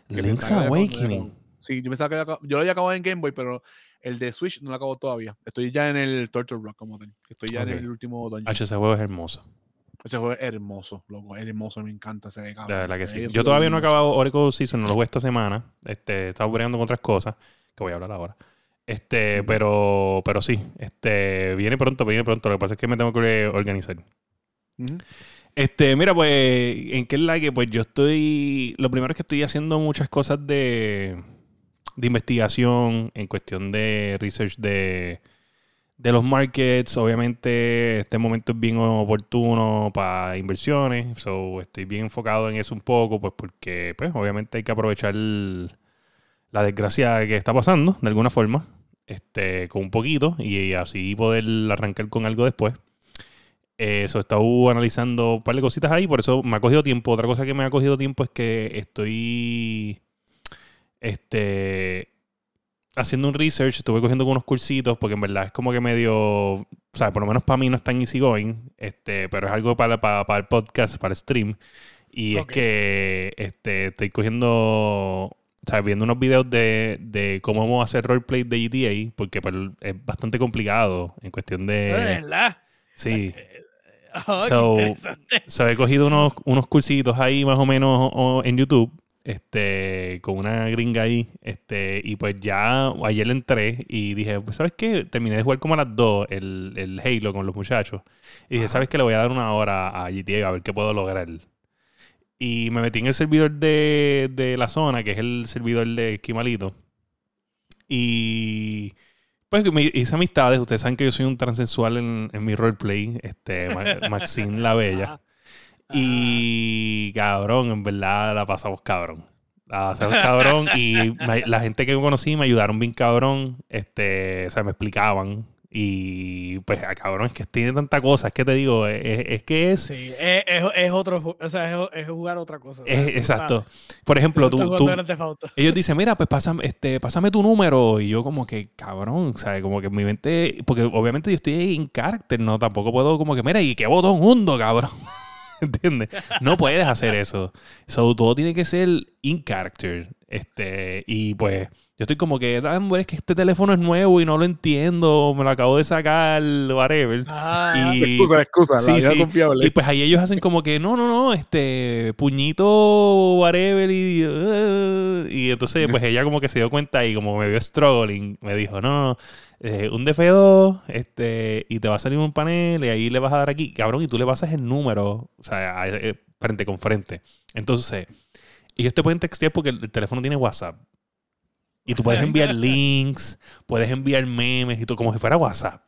Link's Awakening. Sí, yo pensaba que había acabado- yo lo había acabado en Game Boy, pero el de Switch no lo acabo todavía. Estoy ya en el Turtle Rock como tal. Estoy ya en el último dungeon. H, ese juego es hermoso. Ese juego es hermoso, loco. Es hermoso, me encanta. Se ve De cabrón. verdad que sí. Yo todavía no he acabado Oracle Season, no lo jugué esta semana. Este, estaba bregando con otras cosas, que voy a hablar ahora. Este, pero, pero sí, este, viene pronto, viene pronto. Lo que pasa es que me tengo que organizar. Este, mira, pues, ¿en qué es la que? Pues yo estoy. Lo primero es que estoy haciendo muchas cosas de, de investigación en cuestión de research de, de los markets. Obviamente, este momento es bien oportuno para inversiones. So, estoy bien enfocado en eso un poco, pues, porque, pues, obviamente hay que aprovechar la desgracia que está pasando, de alguna forma, este, con un poquito, y así poder arrancar con algo después. Eso, he estado analizando un par de cositas ahí, por eso me ha cogido tiempo. Otra cosa que me ha cogido tiempo es que estoy este, haciendo un research, estuve cogiendo unos cursitos, porque en verdad es como que medio, o sea, por lo menos para mí no es tan easy going, este, pero es algo para, para, para el podcast, para el stream. Y es que este, estoy cogiendo, o sea, viendo unos videos de, de cómo vamos a hacer roleplay de GTA, porque pues, es bastante complicado en cuestión ¿De de... verdad? Sí. Oh, qué So, interesante. Se había cogido unos, unos cursitos ahí más o menos en YouTube, este, con una gringa ahí, este, y pues ya ayer entré y dije, pues ¿sabes qué? Terminé de jugar como a las 2 el, el Halo con los muchachos. Y dije, Ajá. ¿sabes qué? Le voy a dar una hora a GTA a ver qué puedo lograr. Y me metí en el servidor de, de la zona, que es el servidor de Esquimalito. Y pues me hice amistades. Ustedes saben que yo soy un transensual en, en mi roleplay. Este, Ma- Maxine la Bella. Y cabrón, en verdad la pasamos cabrón. La pasamos cabrón. Y me- la gente que conocí me ayudaron bien cabrón. Este, o sea, me explicaban. Y pues, ah, cabrón, es que tiene tanta cosa. Es que te digo, es, es que es. Sí, es, es, es otro, o sea, es, es jugar otra cosa. exacto. Por ejemplo, tú tú, Auto. ellos dicen, mira, pues pásame, este, pásame tu número. Y yo como que, cabrón, ¿sabes? Como que en mi mente, porque obviamente yo estoy en carácter, ¿no? Tampoco puedo como que, mira, y qué botón hundo, cabrón. ¿Entiendes? No puedes hacer eso. So, todo tiene que ser in character. Este, y pues, yo estoy como que, "Ah, es que este teléfono es nuevo y no lo entiendo, me lo acabo de sacar, whatever. Ah, Y, Excusa, excusa. Sí, la vida sí. confiable. y pues ahí ellos hacen como que, no, no, no, este, puñito, whatever, y, uh, y entonces pues ella como que se dio cuenta y como me vio struggling, me dijo, no, no, no, eh, un DF2, este, y te va a salir un panel y ahí le vas a dar aquí, cabrón, y tú le pasas el número, o sea, a- eh, frente con frente. Entonces, ellos te pueden textear porque el teléfono tiene WhatsApp. Y tú puedes enviar links, puedes enviar memes y todo, como si fuera WhatsApp.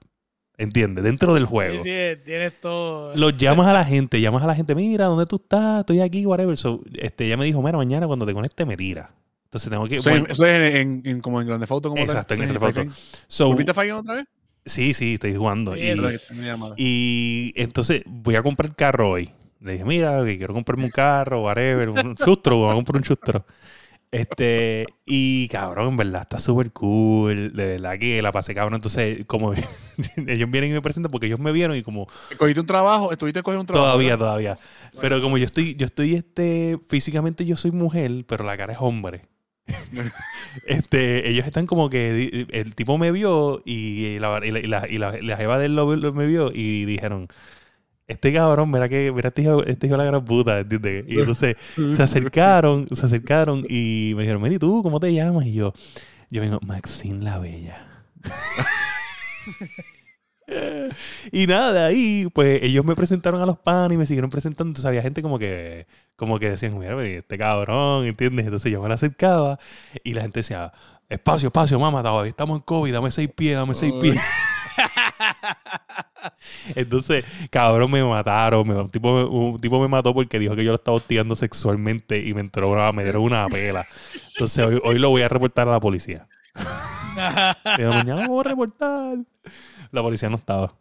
¿Entiendes? Dentro del juego sí, sí, tienes todo. los llamas a la gente, llamas a la gente, mira, ¿dónde tú estás? Estoy aquí, whatever. So, este, ella me dijo, mira, mañana cuando te conectes me tira. Entonces tengo que... Eso, bueno, es- eso es en, en- como en Grande Foto. Como tal. Exacto, en Eso es Grand Theft Auto. Fire. so, ¿Volviste a otra vez? sí, sí, estoy jugando. Sí, y, eso Verdad que está en mi llamada. y entonces voy a comprar carro hoy. Le dije, mira, que quiero comprarme un carro, whatever, un chustro, voy a comprar un chustro. Este, y cabrón, en verdad está súper cool. De verdad que la pasé cabrón. Entonces, como ellos vienen y me presentan porque ellos me vieron y como ¿Cogiste un trabajo? ¿Estuviste cogiendo un trabajo? Todavía, ¿verdad? todavía. Pero como yo estoy, yo estoy, este, físicamente yo soy mujer, pero la cara es hombre. este, ellos están como que el tipo me vio y la, y la, y la, y la- la jeva de él lo, lo- me vio y dijeron, este cabrón, mira que, mira este hijo, este hijo de la gran puta, ¿entiendes? Y entonces se acercaron, se acercaron y me dijeron, mira, ¿y tú cómo te llamas? Y yo, yo vengo, Maxine la Bella. y nada, de ahí, pues ellos me presentaron a los panes y me siguieron presentando. Entonces había gente como que, como que decían, mira, este cabrón, ¿entiendes? Entonces yo me la acercaba y la gente decía, espacio, espacio, mamá, todavía estamos en COVID, dame seis pies, dame seis pies. Entonces, cabrón, me mataron. Me- un, tipo, me- un tipo me mató porque dijo que yo lo estaba hostigando sexualmente y me entró una, me dieron una pela. Entonces, hoy, hoy lo voy a reportar a la policía. Mañana lo voy a reportar. La policía no estaba.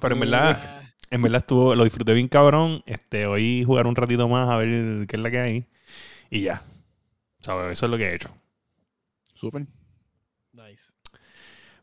Pero en verdad, en verdad estuvo, lo disfruté bien cabrón. Este, hoy jugar un ratito más a ver qué es la que hay. Y ya. ¿Sabes? Eso es lo que he hecho. Súper. Nice.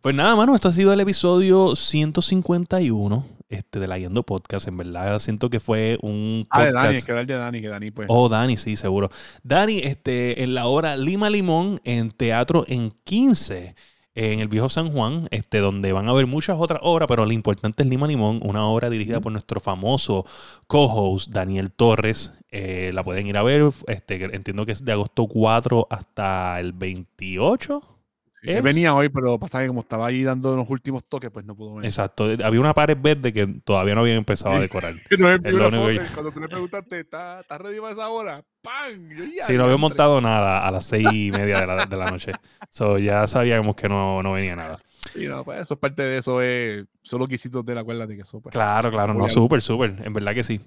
Pues nada, mano, esto ha sido el episodio 151 este, de la Yendo Podcast. En verdad, siento que fue un Ah, de. Dani, hay que de Dani, que Dani, pues. Oh, Dani, sí, seguro. Dani, este, en la obra Lima Limón, en teatro en 15, en el viejo San Juan, este, donde van a ver muchas otras obras, pero lo importante es Lima Limón, una obra dirigida por nuestro famoso co-host Daniel Torres. Eh, la pueden ir a ver, este, entiendo que es de agosto 4 hasta el 28. Sí, es- venía hoy, pero pasa que como estaba ahí dando los últimos toques, pues no pudo venir. Exacto, había una pared verde que todavía no habían empezado a decorar. No, Es lo único que- Cuando tú le preguntaste, ¿estás está ready para esa hora? ¡Pam! Sí, no había montado nada a las seis y media de la, de la noche. So, ya sabíamos que no, no venía nada. Sí, no, pues eso es parte de eso, es solo quisitos de la cuerda de que eso, pues. Claro, claro, no, súper, súper, en verdad que sí.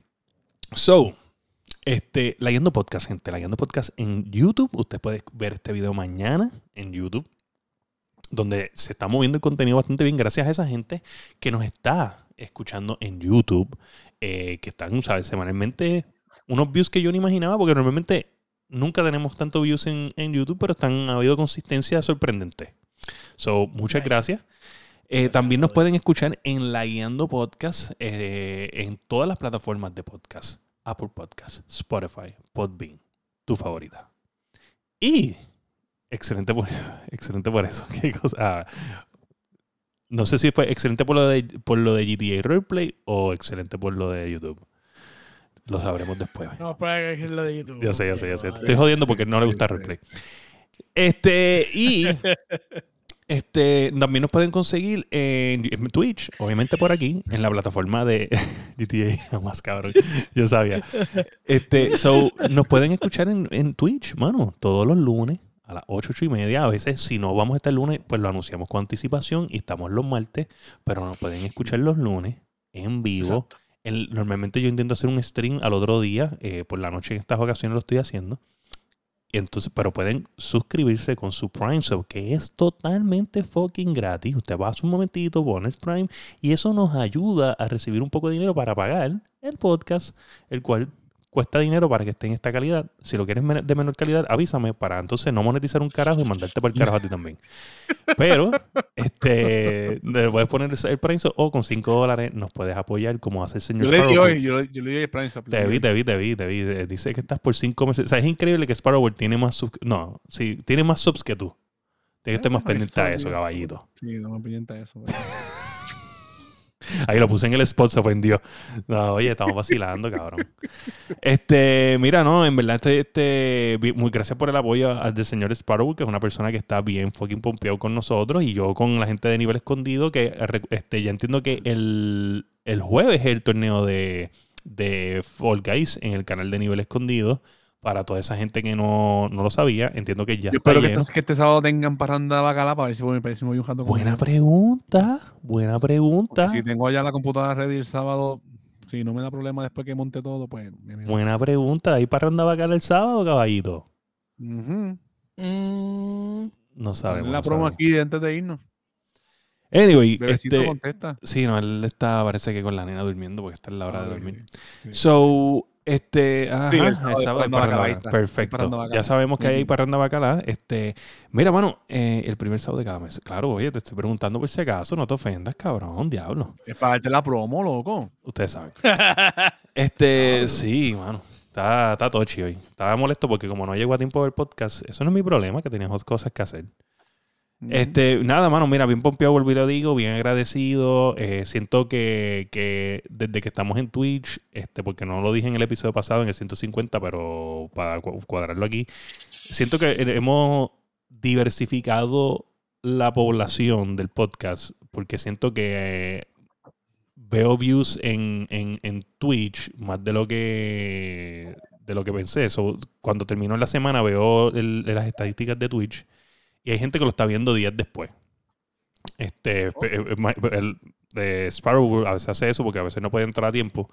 So, este, Leyendo Podcast, gente, Leyendo Podcast en YouTube. Usted puede ver este video mañana en YouTube, donde se está moviendo el contenido bastante bien gracias a esa gente que nos está escuchando en YouTube, eh, que están, ¿sabes? Semanalmente, unos views que yo no imaginaba, porque normalmente nunca tenemos tantos views en, en YouTube, pero están, ha habido consistencia sorprendente. So, muchas Nice. gracias. Eh, también nos pueden escuchar en La Guiando Podcast eh, en todas las plataformas de podcast. Apple Podcast, Spotify, Podbean, tu favorita. Y excelente por, excelente por eso. ¿Qué cosa? Ah, no sé si fue excelente por lo de por lo de GTA Roleplay o excelente por lo de YouTube. Lo sabremos después. No, para que es lo de YouTube. Ya sé, ya sé, ya sé. Te Vale. estoy jodiendo porque no le gusta. Roleplay. Este, y este, también nos pueden conseguir en, en Twitch, obviamente por aquí, en la plataforma de GTA, más cabrón. Yo sabía. Este, so, nos pueden escuchar en, en Twitch, mano, todos los lunes a las 8, 8 y media. A veces, si no vamos este lunes, pues lo anunciamos con anticipación y estamos los martes, pero nos pueden escuchar los lunes en vivo. El- normalmente yo intento hacer un stream al otro día, eh, por la noche en estas ocasiones lo estoy haciendo. Entonces, pero pueden suscribirse con su Prime Sub, que es totalmente fucking gratis. Usted va a un momentito, pone el Prime, y eso nos ayuda a recibir un poco de dinero para pagar el podcast, el cual cuesta dinero para que esté en esta calidad. Si lo quieres de menor calidad, avísame para entonces no monetizar un carajo y mandarte para el carajo a ti también. Pero, este, le puedes poner el Sub o con 5 dólares nos puedes apoyar como hace el señor Yo le di hoy, yo, le- yo le di el Supply. Te vi, te vi, te vi, te vi. Eh, Dice que estás por cinco meses. O sea, es increíble que Sparrow tiene más subs. No, sí, tiene más subs que tú. Tienes que estar más Ah, pendiente a eso, caballito. Sí, no me pendiente de eso. Ahí lo puse en el spot, se ofendió. No, oye, estamos vacilando, cabrón. Este, mira, no, en verdad, este, este, muy gracias por el apoyo al señor Sparrow, que es una persona que está bien fucking pompeado con nosotros y yo con la gente de nivel escondido, que este, ya entiendo que el, el jueves es el torneo de, de Fall Guys en el canal de nivel escondido. Para toda esa gente que no, no lo sabía, entiendo que ya Yo está espero que este, que este sábado tengan parranda bacala para ver si voy, para ver si voy un jato con Buena pregunta, buena Porque pregunta. Si tengo allá la computadora ready el sábado, si no me da problema después que monte todo, pues. me- me- Buena pregunta. ¿Hay parranda bacala el sábado, caballito? Ujú. Mm, No sabemos. la no promo sabemos. aquí antes de irnos. Anyway, este, contesta. sí, no, él está, parece que con la nena durmiendo porque está en la hora Ah, de dormir. sí. So, este, ajá, Sí, el el sábado sábado, hay parranda bacalá. está. Perfecto. Hay parranda bacalá. Ya sabemos que hay parranda bacalá. Este, mira, mano, eh, el primer sábado de cada mes. Claro, oye, te estoy preguntando por si acaso, no te ofendas, cabrón, diablo. Es para darte la promo, loco. Ustedes saben. Este, sí, mano. Está, está tochi hoy. Estaba molesto porque como no llegó a tiempo del podcast, eso no es mi problema, que teníamos cosas que hacer. Este, nada, mano, mira, bien pompeado, volví lo digo, bien agradecido. Eh, siento que, que desde que estamos en Twitch, este, porque no lo dije en el episodio pasado, en el 150, pero para cu- cuadrarlo aquí, siento que hemos diversificado la población del podcast porque siento que veo views en, en, en Twitch más de lo que de lo que pensé. So, cuando terminó la semana veo las estadísticas de Twitch y hay gente que lo está viendo días después. Este, Oh. eh, el de Sparrow a veces hace eso porque a veces no puede entrar a tiempo.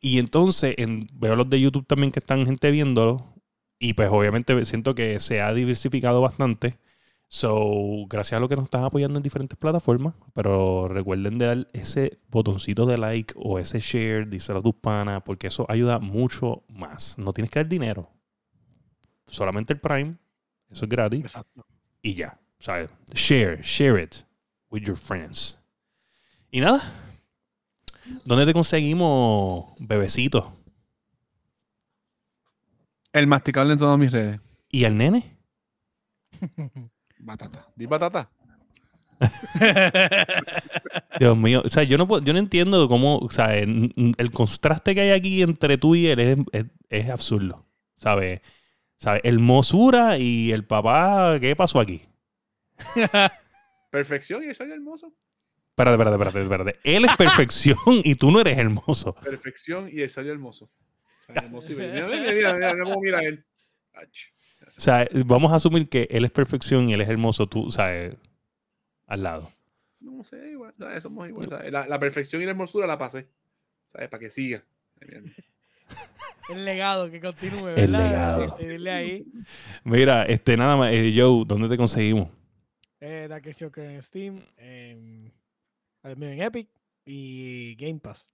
Y entonces en- veo los de YouTube también que están gente viéndolo. Y pues obviamente siento que se ha diversificado bastante. So, gracias a lo que nos están apoyando en diferentes plataformas. Pero recuerden de dar ese botoncito de like o ese share, díselo a tus panas, porque eso ayuda mucho más. No tienes que dar dinero. Solamente el Prime. Eso es gratis. Exacto. Y ya. Sea, share, share it with your friends. Y nada. ¿Dónde te conseguimos, bebecito? El masticable en todas mis redes. ¿Y al nene? Batata. Di batata. Dios mío. O sea, yo no, puedo- yo no entiendo cómo. O sea, el contraste que hay aquí entre tú y él es, es- es absurdo. ¿Sabes? ¿Sabes? Hermosura y el papá. ¿Qué pasó aquí? Perfección y salió hermoso. Espérate, espérate, espérate, espérate. Él es perfección y tú no eres hermoso. Perfección y él salió hermoso. Hermoso y bello. Mira, mira, mira, mira, mira él. O sea, vamos a asumir que él es perfección y él es hermoso, tú, ¿sabes? Al lado. No sé, igual, somos igual. La, la perfección y la hermosura la pasé. ¿Sabes? Para que siga. El legado que continúe, El ¿verdad? legado. Este, dile ahí. Mira, este, nada más, eh, Joe, ¿dónde te conseguimos? Eh, Dark Shocker en Steam, en, en Epic y Game Pass.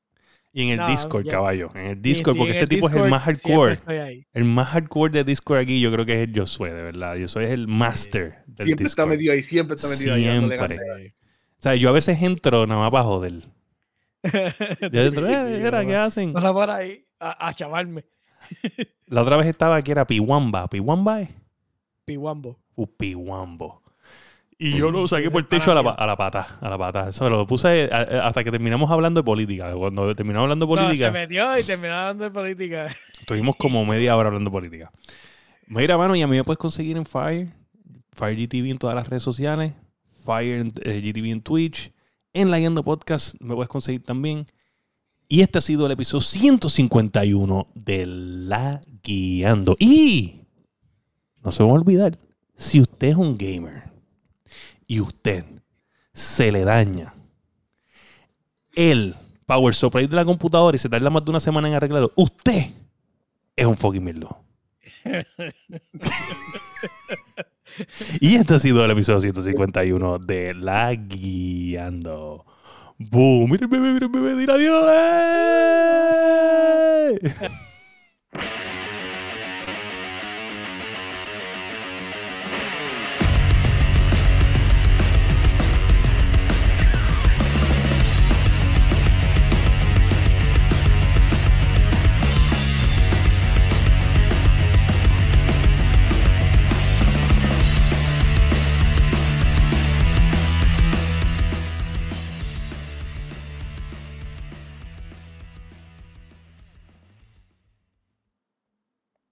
Y en el No, Discord, ya. caballo. En el Discord, porque este tipo es el más siempre hardcore. estoy ahí. El más hardcore de Discord aquí, yo creo que es el Josué, de verdad. Josué es el master del Siempre está metido ahí, siempre está metido ahí. dándole Siempre. O sea, yo a veces entro nada más para joder. Yo entro, eh, ¿qué hacen? Pasa por ahí a, a chavarme. La otra vez estaba aquí, era Piwamba. ¿Piwamba es? Piwambo. Uh, Piwambo. Y yo lo saqué por el techo a la, a pata, a la pata. Eso lo puse a- a- hasta que terminamos hablando de política. Cuando terminamos hablando de No, se política, metió y terminó hablando de política. estuvimos como media hora hablando de política. Mira, mano, y a mí me puedes conseguir en Fire, Fire GTV en todas las redes sociales, Fire eh, GTV en Twitch, en la Yendo Podcast me puedes conseguir también. Y este ha sido el episodio 151 de La Guiando. Y no se va a olvidar, si usted es un gamer y usted se le daña el power supply de la computadora y se tarda más de una semana en arreglarlo, usted es un fucking mirlo. y este ha sido el episodio 151 de La Guiando. ¡Boom! ¡Mira el bebé, mira el bebé! ¡Dile adiós! ¡Eh!